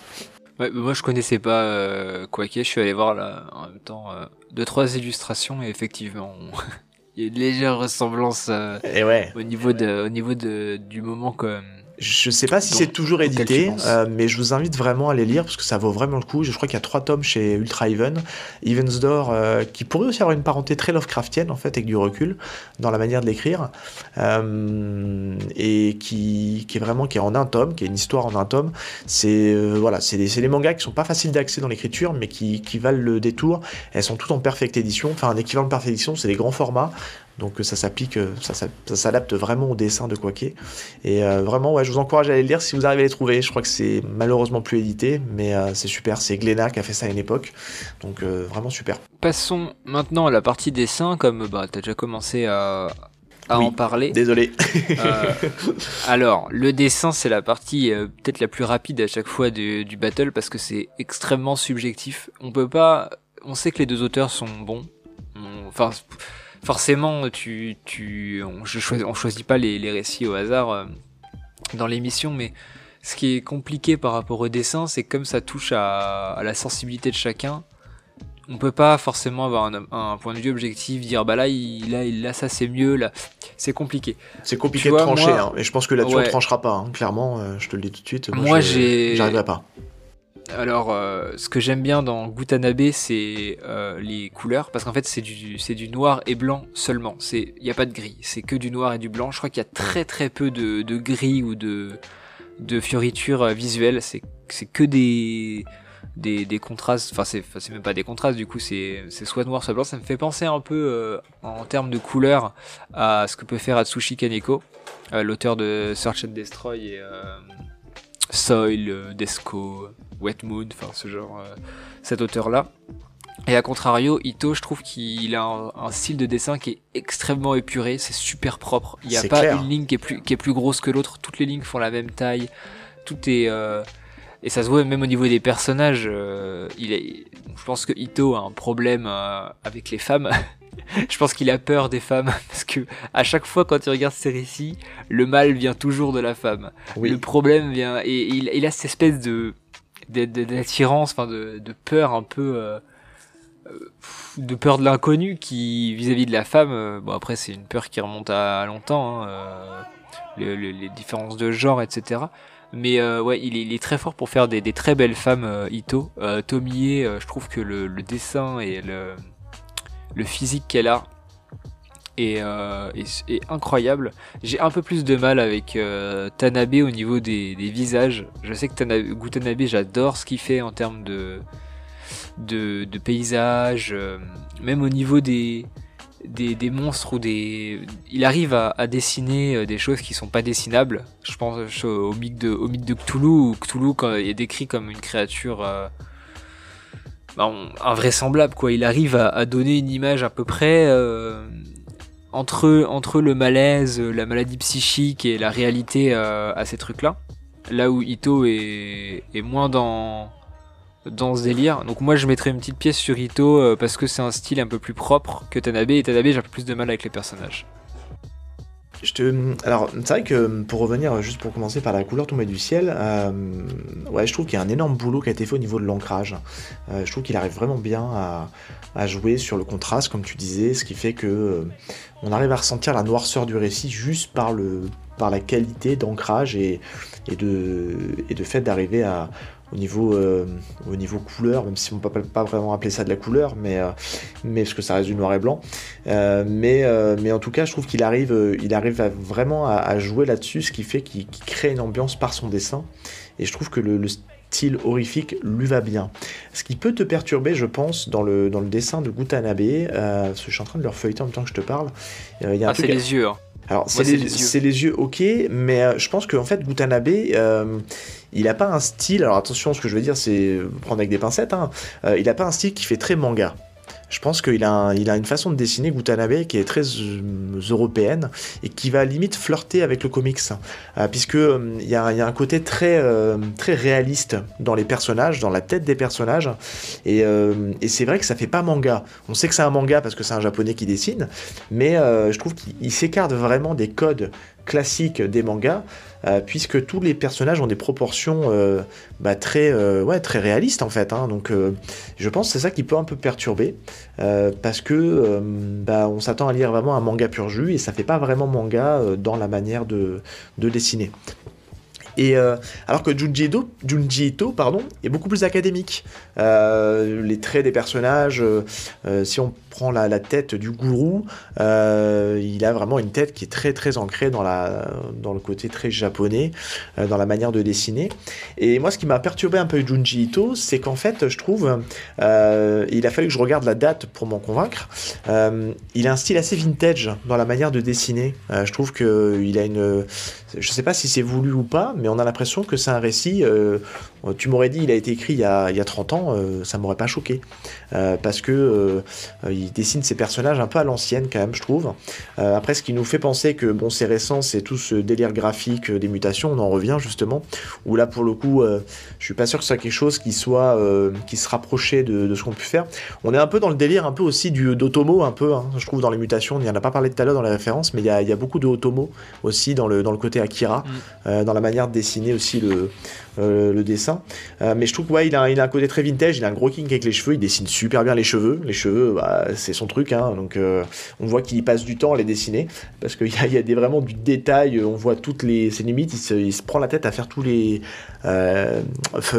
Moi je connaissais pas euh, je suis allé voir là en même temps euh, deux trois illustrations et effectivement il y a une légère ressemblance euh, et ouais. au niveau de au niveau de du moment que je sais pas si c'est toujours édité, euh, mais je vous invite vraiment à les lire parce que ça vaut vraiment le coup. Je crois qu'il y a trois tomes chez Ultra Even. Evans Door, euh, qui pourrait aussi avoir une parenté très Lovecraftienne en fait, avec du recul dans la manière de l'écrire, euh, et qui, qui, est vraiment qui est en un tome, qui est une histoire en un tome. C'est voilà, c'est des, des, mangas qui sont pas faciles d'accès dans l'écriture, mais qui, qui valent le détour. Elles sont toutes en perfecte édition, enfin un équivalent de perfect édition, c'est des grands formats. Donc ça s'applique, euh, ça, s'adapte vraiment au dessin de Quaké. Et euh, vraiment, ouais, je vous encourage à aller le lire si vous arrivez à les trouver. Je crois que c'est malheureusement plus édité, mais euh, c'est super. C'est Glénat qui a fait ça à une époque. Donc vraiment super. Passons maintenant à la partie dessin, comme bah, tu as déjà commencé à, en parler. Désolé. alors, le dessin, c'est la partie peut-être la plus rapide à chaque fois du, du battle parce que c'est extrêmement subjectif. On peut pas. On sait que les deux auteurs sont bons. Enfin forcément, tu, tu, on, je choisis, on choisit pas les, les récits au hasard euh, dans l'émission, mais ce qui est compliqué par rapport au dessin, c'est comme ça touche à, à, la sensibilité de chacun. On peut pas forcément avoir un, un, point de vue objectif, dire bah là, il, là, il, là ça c'est mieux, là, c'est compliqué. C'est compliqué de trancher, hein, et je pense que là-dessus on tranchera pas, hein, clairement, euh, je te le dis tout de suite. Moi, moi. J'arriverai pas. Alors, euh, ce que j'aime bien dans Gutanabe, c'est euh, les couleurs, parce qu'en fait, c'est du, noir et blanc seulement. Il n'y a pas de gris, c'est que du noir et du blanc. Je crois qu'il y a très très peu de, gris ou de, fioritures euh, visuelles. C'est, que des, contrastes. Enfin, c'est, même pas des contrastes, du coup, c'est, c'est soit noir, soit blanc. Ça me fait penser un peu, en termes de couleurs, à ce que peut faire Atsushi Kaneko, l'auteur de Search and Destroy et Soil, Desco. Wet Mood, enfin ce genre, euh, cet auteur-là. Et à contrario, Ito, je trouve qu'il a un, style de dessin qui est extrêmement épuré, c'est super propre. Il n'y a pas une ligne qui est plus, qui est plus grosse que l'autre. Toutes les lignes font la même taille. Tout est euh, et ça se voit même au niveau des personnages. Euh, il est, je pense que Ito a un problème avec les femmes. je pense qu'il a peur des femmes parce que à chaque fois quand il regarde ses récits, le mal vient toujours de la femme. Le problème vient et, il, il, a cette espèce de d'attirance, enfin de, de, peur un peu, euh, euh, de peur de l'inconnu qui vis-à-vis de la femme. Euh, bon après c'est une peur qui remonte à, longtemps, hein, les différences de genre, etc. Mais ouais, il est, très fort pour faire des, très belles femmes, Ito. Tomie, je trouve que le, dessin et le physique qu'elle a euh, et, incroyable. J'ai un peu plus de mal avec euh, Tanabe au niveau des, visages. Je sais que Tanabe, Gutanabe, j'adore ce qu'il fait en termes de, de, paysages, euh, même au niveau des, des, monstres ou des. Il arrive à, dessiner des choses qui sont pas dessinables. Je pense au mythe de, Cthulhu, où Cthulhu est décrit comme une créature. Bah, invraisemblable quoi il arrive à, donner une image à peu près entre, entre le malaise, la maladie psychique et la réalité euh, à ces trucs-là. là où Ito est, moins dans dans ce délire. Donc moi je mettrais une petite pièce sur Ito euh, parce que c'est un style un peu plus propre que Tanabe et Tanabe j'ai un peu plus de mal avec les personnages. Je te... Alors, c'est vrai que pour revenir, juste pour commencer par la couleur tombée du ciel, euh, ouais, je trouve qu'il y a un énorme boulot qui a été fait au niveau de l'ancrage. Je trouve qu'il arrive vraiment bien à, à, jouer sur le contraste, comme tu disais, ce qui fait que euh, on arrive à ressentir la noirceur du récit juste par, le, par la qualité d'ancrage et, de, et de fait d'arriver à, au niveau, euh, au niveau couleur, même si on peut pas vraiment appeler ça de la couleur, mais, euh, mais parce que ça reste du noir et blanc. Mais, mais en tout cas, je trouve qu'il arrive, il arrive à vraiment à, jouer là-dessus, ce qui fait qu'il qu crée une ambiance par son dessin. Et je trouve que le, le style horrifique lui va bien. Ce qui peut te perturber, je pense, dans le, dans le dessin de Gutanabe, euh, parce que je suis en train de leur feuilleter en même temps que je te parle. Il y a un ah, c'est les yeux. Hein. Alors, c'est les, les, les, yeux, ok, mais euh, je pense qu'en fait, Gutanabe, euh, il n'a pas un style. Alors, attention, ce que je veux dire, c'est prendre avec des pincettes. Hein, euh, il n'a pas un style qui fait très manga. Je pense qu'il a, une façon de dessiner Gutanabe qui est très euh, européenne et qui va limite flirter avec le comics, euh, puisque euh, il y, a, un côté très, réaliste dans les personnages, dans la tête des personnages, et, c'est vrai que ça fait pas manga. On sait que c'est un manga parce que c'est un japonais qui dessine, mais je trouve qu'il s'écarte vraiment des codes classiques des mangas euh, puisque tous les personnages ont des proportions euh, bah, très, euh, très réalistes en fait. Hein, donc je pense que c'est ça qui peut un peu perturber, parce que bah, on s'attend à lire vraiment un manga pur jus et ça fait pas vraiment manga dans la manière de, de dessiner. Et alors que Junji Ito, pardon, est beaucoup plus académique. Les traits des personnages, si on prend la, tête du gourou, il a vraiment une tête qui est très très ancrée dans, la, dans le côté très japonais, dans la manière de dessiner. Et moi, ce qui m'a perturbé un peu Junji Ito, c'est qu'en fait, je trouve, il a fallu que je regarde la date pour m'en convaincre. il a un style assez vintage dans la manière de dessiner. je trouve qu'il a une, je sais pas si c'est voulu ou pas, mais on a l'impression que c'est un récit. Euh, tu m'aurais dit il a été écrit il y a, il y a 30 ans, euh, ça m'aurait pas choqué. Euh, parce que euh, il dessine ses personnages un peu à l'ancienne, quand même, je trouve. Après, ce qui nous fait penser que bon, c'est récent, c'est tout ce délire graphique des mutations, on en revient justement. Où là, pour le coup, je suis pas sûr que ce soit quelque chose qui soit qui se rapprochait de, de ce qu'on peut faire. On est un peu dans le délire un peu aussi du d'Otomo, un peu, hein, je trouve, dans les mutations. On n'y en a pas parlé tout à l'heure dans les références, mais il y a, il y a beaucoup de Otomo aussi dans le, dans le côté Akira, mm. dans la manière de dessiner aussi le, euh, le dessin. Euh, mais je trouve qu'il ouais, a, il a un côté très vintage, il a un gros king avec les cheveux, il dessine super bien les cheveux. Les cheveux, bah, c'est son truc, hein, donc euh, on voit qu'il passe du temps à les dessiner, parce qu'il y a, il y a des, vraiment du détail, on voit toutes les... ses limites, il se, il se prend la tête à faire tous les...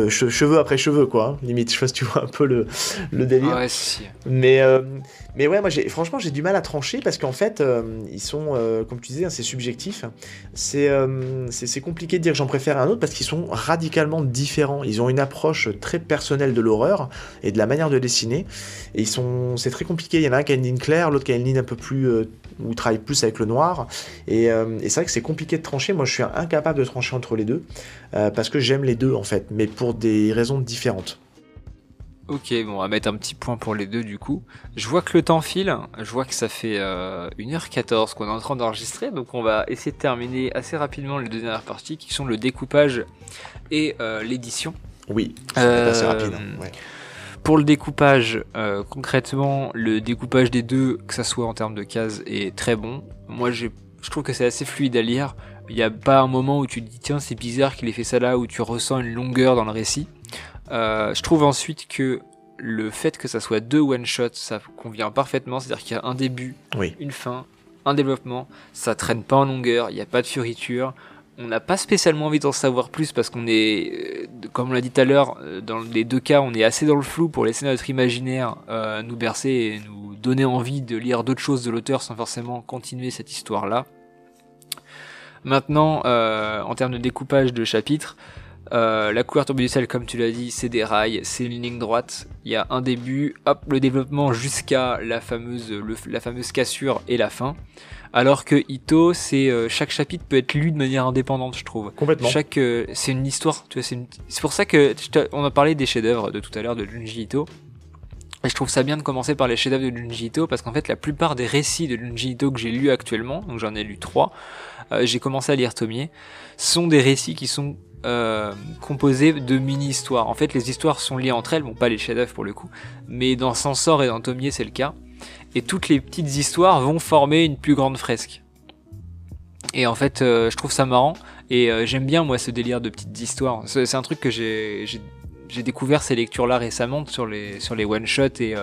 Cheveux après cheveux, quoi, hein, limite, je sais pas si tu vois un peu le, le délire. Ouais, si. Mais... Mais ouais, moi, franchement, j'ai du mal à trancher parce qu'en fait, euh, ils sont, euh, comme tu disais, hein, c'est subjectif. C'est euh, compliqué de dire que j'en préfère un autre parce qu'ils sont radicalement différents. Ils ont une approche très personnelle de l'horreur et de la manière de dessiner. Et ils sont, c'est très compliqué. Il y en a un qui a une ligne claire, l'autre qui a une ligne un peu plus, il travaille plus avec le noir. Et, c'est vrai que c'est compliqué de trancher. Moi, je suis incapable de trancher entre les deux parce que j'aime les deux en fait, mais pour des raisons différentes. Ok, bon, on va mettre un petit point pour les deux du coup. Je vois que le temps file, je vois que ça fait euh, 1h14 qu'on est en train d'enregistrer, donc on va essayer de terminer assez rapidement les deux dernières parties qui sont le découpage et euh, l'édition. Oui, c'est euh, assez rapide. Ouais. Pour le découpage, euh, concrètement, le découpage des deux, que ça soit en termes de cases, est très bon. Moi, je trouve que c'est assez fluide à lire. Il n'y a pas un moment où tu te dis tiens c'est bizarre qu'il ait fait ça là, où tu ressens une longueur dans le récit. Euh, je trouve ensuite que le fait que ça soit deux one-shots, ça convient parfaitement. C'est-à-dire qu'il y a un début, oui. une fin, un développement. Ça traîne pas en longueur, il n'y a pas de fioriture. On n'a pas spécialement envie d'en savoir plus parce qu'on est, comme on l'a dit tout à l'heure, dans les deux cas, on est assez dans le flou pour laisser notre imaginaire euh, nous bercer et nous donner envie de lire d'autres choses de l'auteur sans forcément continuer cette histoire-là. Maintenant, euh, en termes de découpage de chapitres, euh, la couverture du ciel, comme tu l'as dit, c'est des rails, c'est une ligne droite. Il y a un début, hop, le développement jusqu'à la fameuse, le, la fameuse cassure et la fin. Alors que Ito, c'est euh, chaque chapitre peut être lu de manière indépendante, je trouve. Complètement. Chaque, euh, c'est une histoire. Tu vois, c'est, une... c'est pour ça que on a parlé des chefs-d'œuvre de tout à l'heure de Junji Ito. Et je trouve ça bien de commencer par les chefs-d'œuvre de Junji Ito parce qu'en fait, la plupart des récits de Junji Ito que j'ai lus actuellement, donc j'en ai lu trois, euh, j'ai commencé à lire Tomie, sont des récits qui sont euh, composé de mini-histoires. En fait, les histoires sont liées entre elles, bon, pas les chefs-d'œuvre pour le coup, mais dans Sansor et dans Tomier, c'est le cas. Et toutes les petites histoires vont former une plus grande fresque. Et en fait, euh, je trouve ça marrant. Et euh, j'aime bien, moi, ce délire de petites histoires. C'est un truc que j'ai découvert ces lectures-là récemment sur les, sur les one-shots et,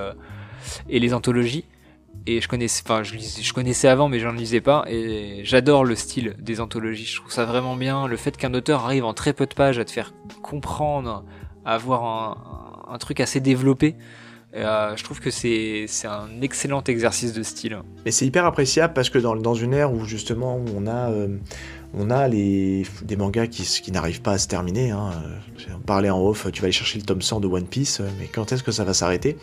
et les anthologies. Et je connaissais, enfin, je, je connaissais avant, mais j'en lisais pas. Et j'adore le style des anthologies. Je trouve ça vraiment bien. Le fait qu'un auteur arrive en très peu de pages à te faire comprendre, à avoir un, un truc assez développé. Euh, je trouve que c'est un excellent exercice de style. Et c'est hyper appréciable parce que dans, dans, une ère où justement on a, euh, on a les, des mangas qui, n'arrivent pas à se terminer, hein. on parlait en off, tu vas aller chercher le tome 100 de One Piece, mais quand est-ce que ça va s'arrêter?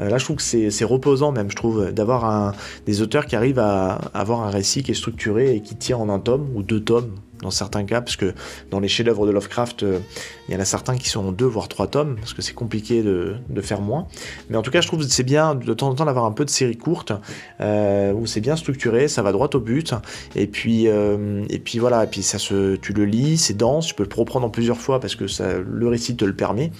Euh, Là je trouve que c'est reposant même, je trouve, d'avoir des auteurs qui arrivent à avoir un récit qui est structuré et qui tient en un tome ou deux tomes, dans certains cas, parce que dans les chefs-d'œuvre de Lovecraft, euh, il y en a certains qui sont en deux voire trois tomes, parce que c'est compliqué de, faire moins. Mais en tout cas, je trouve que c'est bien de temps en temps d'avoir un peu de séries courtes, euh, où c'est bien structuré, ça va droit au but, et puis, euh, voilà, et puis ça tu le lis, c'est dense, tu peux le reprendre en plusieurs fois parce que le récit te le permet.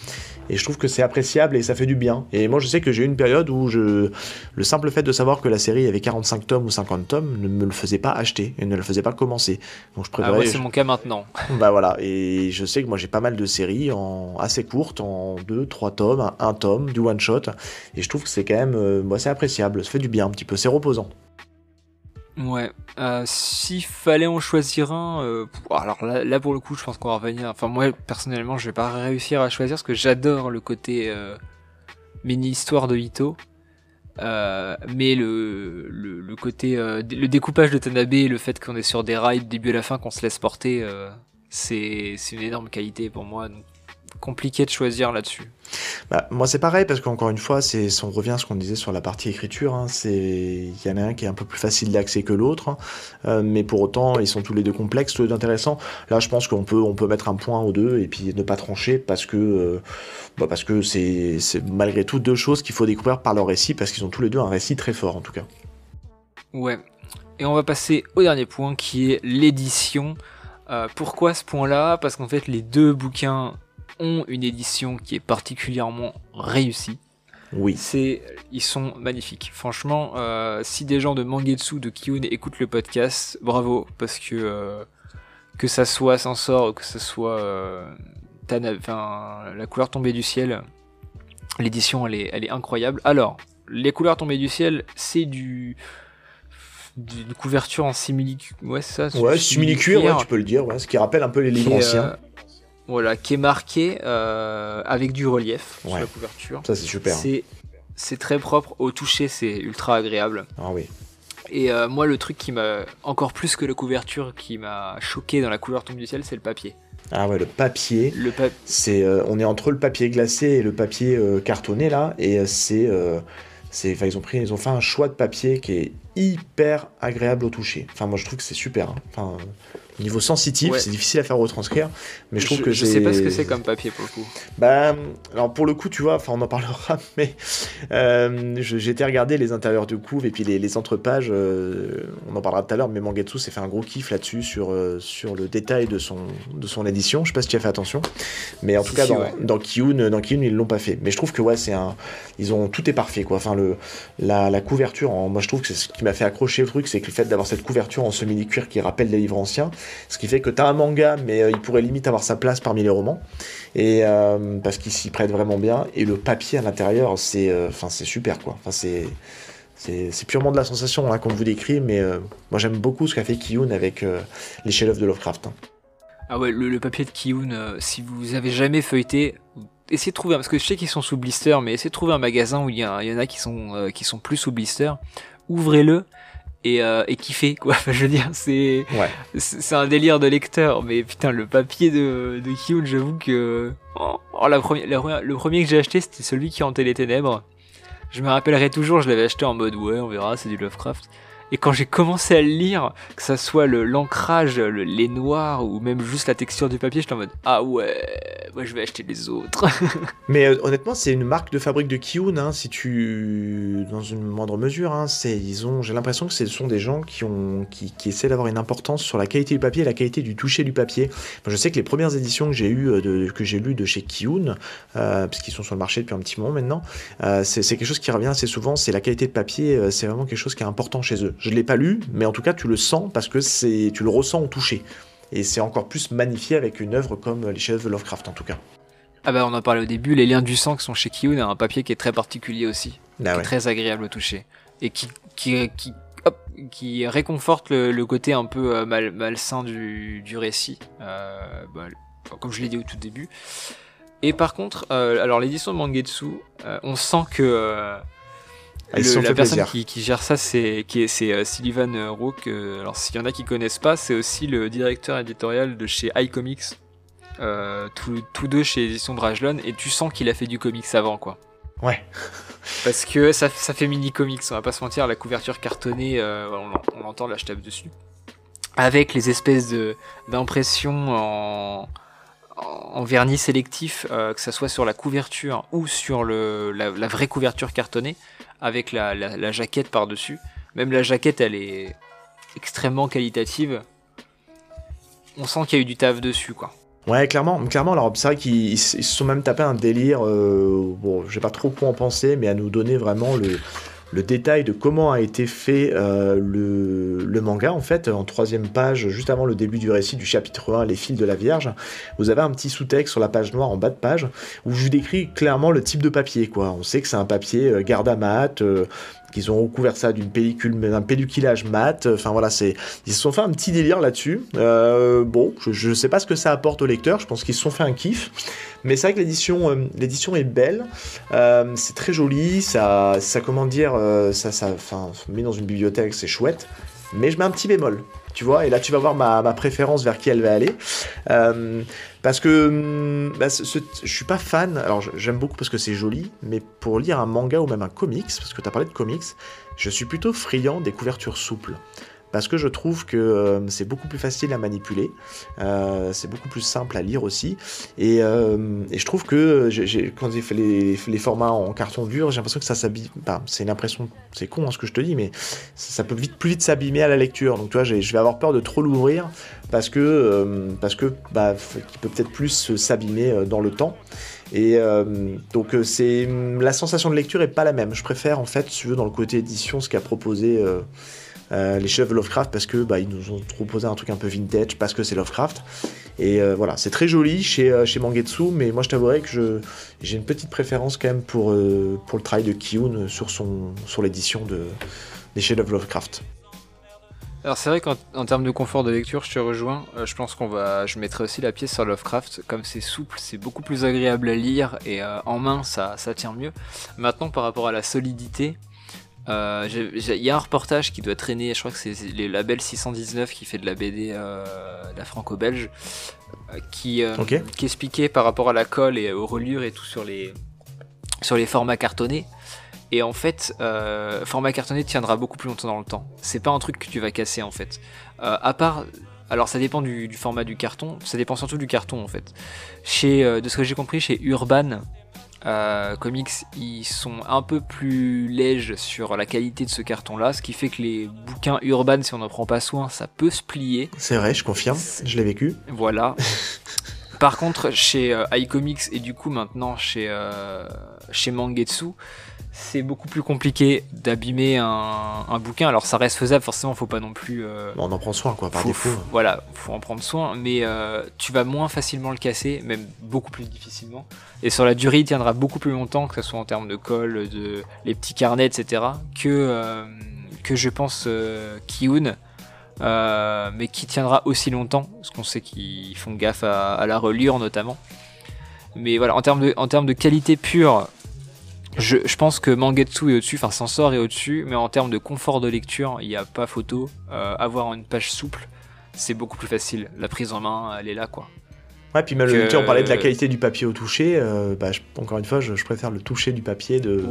Et je trouve que c'est appréciable et ça fait du bien. Et moi, je sais que j'ai eu une période où je, le simple fait de savoir que la série avait 45 tomes ou 50 tomes ne me le faisait pas acheter et ne le faisait pas commencer. Donc je préférais. Ah ouais, c'est mon cas maintenant. bah voilà. Et je sais que moi, j'ai pas mal de séries en assez courtes, en 2, 3 tomes, un, tome, du one shot. Et je trouve que c'est quand même, euh, moi, c'est appréciable. Ça fait du bien un petit peu. C'est reposant. Ouais, euh, s'il fallait en choisir un, euh, alors là, là, pour le coup je pense qu'on va revenir, enfin moi personnellement je vais pas réussir à choisir parce que j'adore le côté euh, mini-histoire de Ito, euh, mais le, le, le côté, euh, le découpage de Tanabe, le fait qu'on est sur des rails début à la fin, qu'on se laisse porter, euh, c'est une énorme qualité pour moi, donc compliqué de choisir là-dessus. Bah, moi c'est pareil parce qu'encore une fois, c'est on revient à ce qu'on disait sur la partie écriture. Hein, c'est il y en a un qui est un peu plus facile d'accès que l'autre, hein, euh, mais pour autant ils sont tous les deux complexes, tous les deux intéressants. Là, je pense qu'on peut on peut mettre un point aux deux et puis ne pas trancher parce que euh, bah, parce que c'est malgré tout deux choses qu'il faut découvrir par leur récit parce qu'ils ont tous les deux un récit très fort en tout cas. Ouais. Et on va passer au dernier point qui est l'édition. Euh, pourquoi ce point-là? Parce qu'en fait, les deux bouquins ont une édition qui est particulièrement réussie. Oui. C'est, ils sont magnifiques. Franchement, euh, si des gens de Mangetsu, de Kiyun écoutent le podcast, bravo, parce que euh, que ça soit Sensor, que ce soit euh, Tana, la couleur tombée du ciel, l'édition elle est, elle est incroyable. Alors, les couleurs tombées du ciel, c'est du d'une couverture en simili ouais ça ouais simili cuir ouais, tu peux le dire ouais, ce qui rappelle un peu les livres anciens voilà, qui est marqué euh, avec du relief sur la couverture. Ça c'est super. C'est c'est très propre au toucher, c'est ultra agréable. Ah oui. Et euh, moi, le truc qui m'a encore plus que la couverture qui m'a choqué dans la couleur tombe du ciel, c'est le papier. Ah ouais, le papier. Le pa c'est euh, on est entre le papier glacé et le papier euh, cartonné là, et c'est c'est ils ont pris ils ont fait un choix de papier qui est hyper agréable au toucher. Enfin moi je trouve que c'est super. Hein. Enfin Niveau sensitif, c'est difficile à faire retranscrire, mais je trouve que je sais pas ce que c'est comme papier pour le coup. Bah, alors pour le coup, tu vois, enfin on en parlera, mais euh, j'étais regarder les intérieurs de couve et puis les, les entrepages. Euh, on en parlera tout à l'heure, mais Mangetsu s'est fait un gros kiff là-dessus sur euh, sur le détail de son de son édition. Je sais pas si tu as fait attention, mais en tout cas dans, dans Kiyun, dans Kiyun ils l'ont pas fait. Mais je trouve que ouais, c'est un, ils ont tout est parfait quoi. Enfin le la, la couverture, moi je trouve que c'est ce qui m'a fait accrocher le truc, c'est que le fait d'avoir cette couverture en semi cuir qui rappelle les livres anciens ce qui fait que tu as un manga, mais euh, il pourrait limite avoir sa place parmi les romans, et euh, parce qu'il s'y prête vraiment bien. Et le papier à l'intérieur, c'est, euh, enfin, super quoi. C'est purement de la sensation hein, qu'on vous décrit, mais moi j'aime beaucoup ce qu'a fait Kiyun avec les chefs-d'œuvre de Lovecraft. Hein. Ah ouais, le, papier de Kiyun, si vous avez jamais feuilleté, essayez de trouver, parce que je sais qu'ils sont sous blister, mais essayez de trouver un magasin où il y, y, en a qui sont, qui sont plus sous blister. Ouvrez-le et, euh, et kiffer quoi. Enfin, je veux dire, c'est c'est un délire de lecteur, mais putain le papier de de Kiyun, j'avoue que oh, oh la première, le premier que j'ai acheté c'était celui qui hantait les ténèbres. Je me rappellerai toujours, je l'avais acheté en mode ouais, on verra, c'est du Lovecraft. Et quand j'ai commencé à le lire, que ça soit le l'ancrage, les noirs ou même juste la texture du papier, j'étais en mode ah ouais, moi je vais acheter les autres. Mais euh, honnêtement, c'est une marque de fabrique de Kiun, hein, si tu, dans une moindre mesure, hein, j'ai l'impression que ce sont des gens qui ont, qui, qui essaient d'avoir une importance sur la qualité du papier et la qualité du toucher du papier. je sais que les premières éditions que j'ai eu, de, que j'ai lues de chez Kiun, euh, parce sont sur le marché depuis un petit moment maintenant, euh, c'est, quelque chose qui revient assez souvent. C'est la qualité de papier, euh, c'est vraiment quelque chose qui est important chez eux. Je l'ai pas lu, mais en tout cas, tu le sens parce que c'est, tu le ressens au toucher. Et c'est encore plus magnifié avec une œuvre comme les chefs de Lovecraft en tout cas. Ah bah on en parlait au début, les liens du sang qui sont chez Kiyun, un papier qui est très particulier aussi, ah très agréable au toucher et qui, qui, qui, qui réconforte le, côté un peu euh, mal, malsain du, du récit, euh, bah, comme je l'ai dit au tout début. Et par contre, euh, alors l'édition de Mangetsu, on sent que la personne qui, qui, gère ça, c'est Sullivan Rook. alors s'il y en a qui connaissent pas, c'est aussi le directeur éditorial de chez iComics euh, tous, deux chez Édition Brajlon, et tu sens qu'il a fait du comics avant, quoi. Ouais. Parce que ça, ça fait mini comics, on va pas se mentir, la couverture cartonnée, euh, on, entend, là je tape dessus. Avec les espèces d'impressions en, en vernis sélectif, euh, que ça soit sur la couverture ou sur le, la, vraie couverture cartonnée, avec la, la jaquette par-dessus. Même la jaquette, elle est extrêmement qualitative. On sent qu'il y a eu du taf dessus, quoi. Ouais, clairement, clairement. Alors, c'est vrai qu'ils se sont même tapé un délire. Euh, bon, je sais pas trop quoi en penser, mais à nous donner vraiment le, le détail de comment a été fait euh, le, manga, en fait, en troisième page, juste avant le début du récit du chapitre 1, Les fils de la Vierge, vous avez un petit sous-texte sur la page noire en bas de page, où je vous décris clairement le type de papier, quoi. On sait que c'est un papier euh, garde à mat, euh, qu'ils ont recouvert ça d'une pellicule, d'un pelliculage mat. Enfin voilà, c'est ils se sont fait un petit délire là-dessus. Euh, bon, je, ne sais pas ce que ça apporte au lecteur. Je pense qu'ils se sont fait un kiff. Mais c'est vrai que l'édition, euh, l'édition est belle. Euh, c'est très joli. Ça, ça comment dire, ça, ça, enfin, mis dans une bibliothèque, c'est chouette. Mais je mets un petit bémol tu vois, et là tu vas voir ma, ma préférence vers qui elle va aller. Parce que hum, bah, je suis pas fan, alors j'aime beaucoup parce que c'est joli, mais pour lire un manga ou même un comics, parce que tu as parlé de comics, je suis plutôt friand des couvertures souples parce que je trouve que euh, c'est beaucoup plus facile à manipuler, euh, c'est beaucoup plus simple à lire aussi, et, euh, je trouve que quand j'ai fait les, formats en carton dur, j'ai l'impression que ça s'abîme, c'est une impression, c'est con hein, ce que je te dis, mais ça, peut vite, plus vite s'abîmer à la lecture, donc tu vois, je vais avoir peur de trop l'ouvrir, parce que, parce que bah, peut peut-être plus s'abîmer dans le temps. Et donc c'est la sensation de lecture est pas la même. Je préfère en fait, si tu veux, dans le côté édition, ce qu'a proposé les chefs de Lovecraft parce que bah, ils nous ont proposé un truc un peu vintage parce que c'est Lovecraft. Et euh, voilà, c'est très joli chez, euh, chez Mangetsu, mais moi je t'avouerai que j'ai une petite préférence quand même pour, pour le travail de Kiyun sur, sur l'édition de, des chefs de Lovecraft. Alors c'est vrai qu'en termes de confort de lecture, je te rejoins. je pense qu'on va, je mettrai aussi la pièce sur Lovecraft. Comme c'est souple, c'est beaucoup plus agréable à lire et en main, ça, ça tient mieux. Maintenant, par rapport à la solidité, euh, il y a un reportage qui doit traîner, je crois que c'est les labels 619 qui fait de la BD, euh, la franco-belge, euh, qui, qui expliquait par rapport à la colle et aux reliures et tout sur les, sur les formats cartonnés. Et en fait, format cartonné tiendra beaucoup plus longtemps dans le temps. C'est pas un truc que tu vas casser en fait. à part alors ça dépend du, du, format du carton, ça dépend surtout du carton en fait. Chez, de ce que j'ai compris, chez Urban, euh, comics, ils sont un peu plus lèges sur la qualité de ce carton-là, ce qui fait que les bouquins urbains, si on n'en prend pas soin, ça peut se plier. C'est vrai, je confirme, je l'ai vécu. Voilà. Par contre, chez euh, iComics et du coup maintenant chez, euh, chez Mangetsu, c'est beaucoup plus compliqué d'abîmer un, bouquin. Alors ça reste faisable, forcément, faut pas non plus. Euh, on en prend soin, quoi, par défaut. voilà, faut en prendre soin, mais euh, tu vas moins facilement le casser, même beaucoup plus difficilement. Et sur la durée, il tiendra beaucoup plus longtemps, que ce soit en termes de colle, de les petits carnets, etc., que euh, que je pense Kiyun. mais qui tiendra aussi longtemps, parce qu'on sait qu'ils font gaffe à, à, la reliure notamment. Mais voilà, en termes de, en termes de qualité pure, je, pense que Mangetsu est au-dessus, enfin Sensor est au-dessus, mais en termes de confort de lecture, il n'y a pas photo. Euh, avoir une page souple, c'est beaucoup plus facile. La prise en main, elle est là, quoi. Ouais, puis même, on parlait de la qualité du papier au toucher. Euh, bah, encore une fois, je, préfère le toucher du papier de,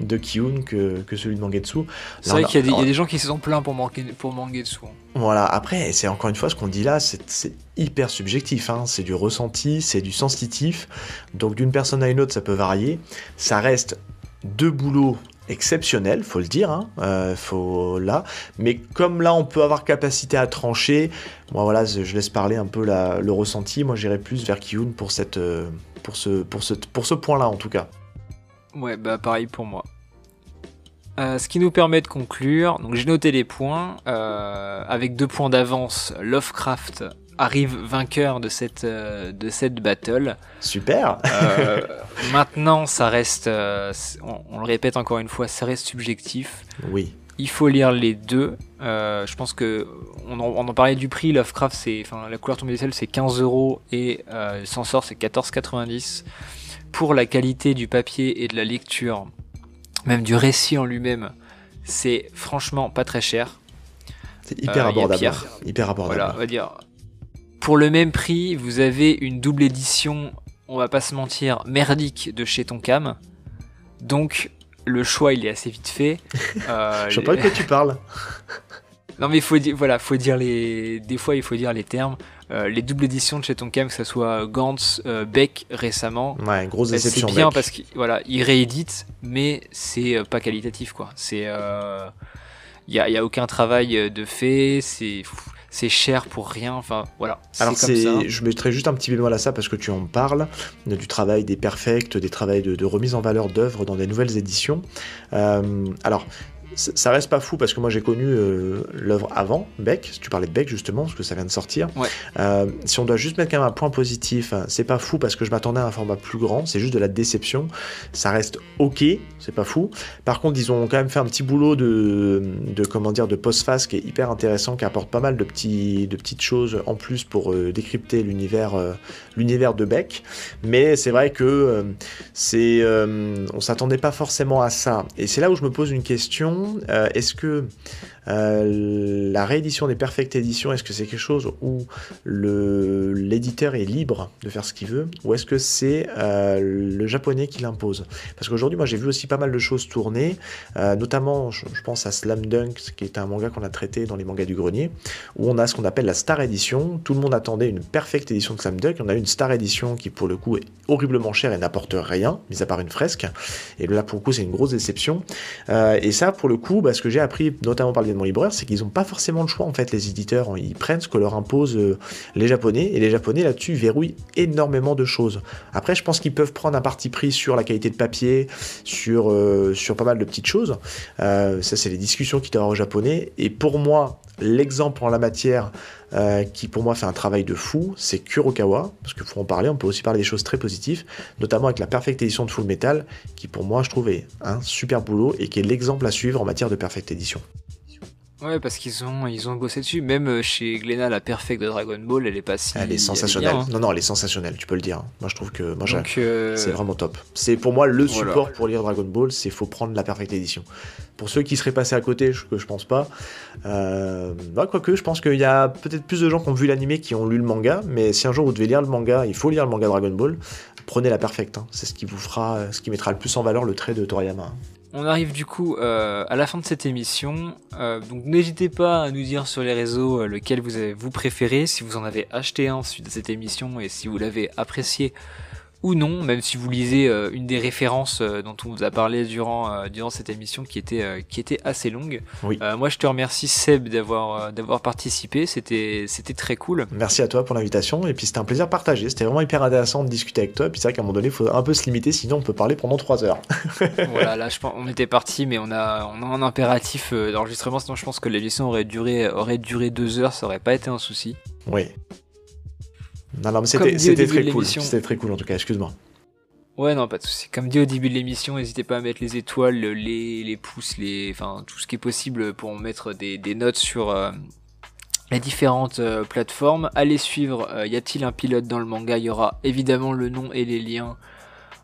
de Kiyun que, que, celui de Mangetsu. C'est vrai qu'il y, a des gens qui se sont plaints pour, pour Mangetsu. Hein. Voilà, après, c'est encore une fois ce qu'on dit là, c'est hyper subjectif. Hein. C'est du ressenti, c'est du sensitif. Donc d'une personne à une autre, ça peut varier. Ça reste deux boulots exceptionnel, faut le dire, hein, euh, faut là. Mais comme là, on peut avoir capacité à trancher. Moi, voilà, je laisse parler un peu le ressenti. Moi, j'irai plus vers Kiyun euh, pour ce point-là, en tout cas. Ouais, bah pareil pour moi. Euh, ce qui nous permet de conclure, donc j'ai noté les points, avec deux points d'avance, Lovecraft arrive vainqueur de cette, euh, de cette battle. Super. Euh, maintenant, ça reste, euh, on, le répète encore une fois, ça reste subjectif. Oui. Il faut lire les deux. je pense que on en, parlait du prix. Lovecraft, c'est, enfin, la couleur tombée du ciel, c'est 15 euros et s'en sort, c'est 14,90. Pour la qualité du papier et de la lecture, même du récit en lui-même, c'est franchement pas très cher. C'est hyper abordable. Hyper abordable. Voilà, on va dire pour le même prix, vous avez une double édition, on va pas se mentir, merdique de chez Tonkam. Donc, le choix, il est assez vite fait. Euh, Je sais pas de quoi tu parles. non, mais il faut dire, voilà, faut dire les, des fois, il faut dire les termes. Euh, les doubles éditions de chez Tonkam, que ce soit Gantz, euh, Beck récemment. Ouais, grosse déception. C'est bien parce qu'il voilà, il réédite, mais c'est pas qualitatif quoi. C'est, il y a, a, aucun travail de fait. C'est c'est cher pour rien. Enfin, voilà. Alors, c'est, je mettrais juste un petit bémol à ça parce que tu en parles du travail des perfects, des travails de, remise en valeur d'œuvres dans des nouvelles éditions. Euh, alors, ça reste pas fou parce que moi j'ai connu euh, l'œuvre avant Beck, tu parlais de Beck justement, parce que ça vient de sortir. Euh, si on doit juste mettre quand même un point positif, hein, c'est pas fou parce que je m'attendais à un format plus grand, c'est juste de la déception. Ça reste ok, c'est pas fou. Par contre, ils ont quand même fait un petit boulot de, de comment dire, de post-face qui est hyper intéressant, qui apporte pas mal de, petits, de petites choses en plus pour euh, décrypter l'univers, l'univers de Beck. Mais c'est vrai que c'est, on s'attendait pas forcément à ça. Et c'est là où je me pose une question euh, est-ce que euh, la réédition des Perfect Editions, est-ce que c'est quelque chose où l'éditeur est libre de faire ce qu'il veut ou est-ce que c'est euh, le japonais qui l'impose? Parce qu'aujourd'hui, moi j'ai vu aussi pas mal de choses tourner, notamment je, pense à Slam Dunk, qui est un manga qu'on a traité dans les mangas du grenier, où on a ce qu'on appelle la Star Edition. Tout le monde attendait une Perfect Edition de Slam Dunk, on a une Star Edition qui pour le coup est horriblement chère et n'apporte rien, mis à part une fresque. Et là pour le coup c'est une grosse déception. et ça pour le coup, bah, ce que j'ai appris, notamment par le mon libraire, c'est qu'ils n'ont pas forcément le choix, en fait, les éditeurs. Ils prennent ce que leur imposent euh, les Japonais, et les Japonais, là-dessus, verrouillent énormément de choses. Après, je pense qu'ils peuvent prendre un parti pris sur la qualité de papier, sur, euh, sur pas mal de petites choses. Euh, ça, c'est les discussions qu'ils doivent avoir aux Japonais. Et pour moi, l'exemple en la matière qui pour moi fait un travail de fou, c'est Kurokawa, parce qu'il faut en parler, on peut aussi parler des choses très positives, notamment avec la Perfect Edition de Full Metal, qui pour moi je trouvais un super boulot et qui est l'exemple à suivre en matière de Perfect Edition. Ouais, parce qu'ils ont, ils ont bossé dessus. Même euh, chez Glenna, la perfect de Dragon Ball, elle est pas si. Elle est sensationnelle. Hein. Non, non, elle est sensationnelle, tu peux le dire. Moi, je trouve que. Moi, euh, c'est vraiment top. C'est pour moi le support pour lire Dragon Ball, c'est faut prendre la perfect édition. Pour ceux qui seraient passés à côté, je, que je pense pas. Euh... Bah, quoique, je pense qu'il y a peut-être plus de gens qui ont vu l'animé qui ont lu le manga. Mais si un jour vous devez lire le manga, il faut lire le manga Dragon Ball. Prenez la perfect. Hein. C'est ce qui vous fera, ce qui mettra le plus en valeur le trait de Toriyama. On arrive du coup euh, à la fin de cette émission. Euh, donc n'hésitez pas à nous dire sur les réseaux euh, lequel vous avez vous préféré, si vous en avez acheté un suite à cette émission et si vous l'avez apprécié ou non, même si vous lisez euh, une des références euh, dont on vous a parlé durant, euh, durant cette émission qui était, qui était assez longue. Oui. moi, je te remercie Seb d'avoir d'avoir participé, c'était c'était très cool. Merci à toi pour l'invitation et puis c'était un plaisir partagé. C'était vraiment hyper intéressant de discuter avec toi. Puis c'est vrai qu'à un moment donné, il faut un peu se limiter, sinon on peut parler pendant trois heures. voilà, là, je pense, on était parti, mais on a on a un impératif d'enregistrement, sinon je pense que l'émission aurait duré aurait duré deux heures, ça aurait pas été un souci. Oui. Non, non, mais c'était très cool. C'était très cool en tout cas, excuse-moi. Ouais, non, pas de souci. Comme dit au début de l'émission, n'hésitez pas à mettre les étoiles, les, les pouces, les, enfin, tout ce qui est possible pour mettre des, des notes sur euh, les différentes euh, plateformes. Allez suivre euh, Y a-t-il un pilote dans le manga? Il y aura évidemment le nom et les liens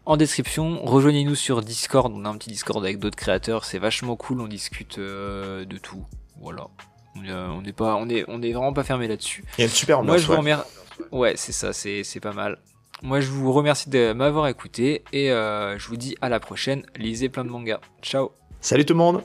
en description. Rejoignez-nous sur Discord. On a un petit Discord avec d'autres créateurs. C'est vachement cool. On discute de tout. Voilà. on n'est pas, on est, on est vraiment pas fermé là-dessus. Il y a une super ambiance. Moi, je vous remercie. Ouais, c'est ça, c'est pas mal. Moi, je vous remercie de m'avoir écouté et je vous dis à la prochaine. Lisez plein de mangas. Ciao. Salut tout le monde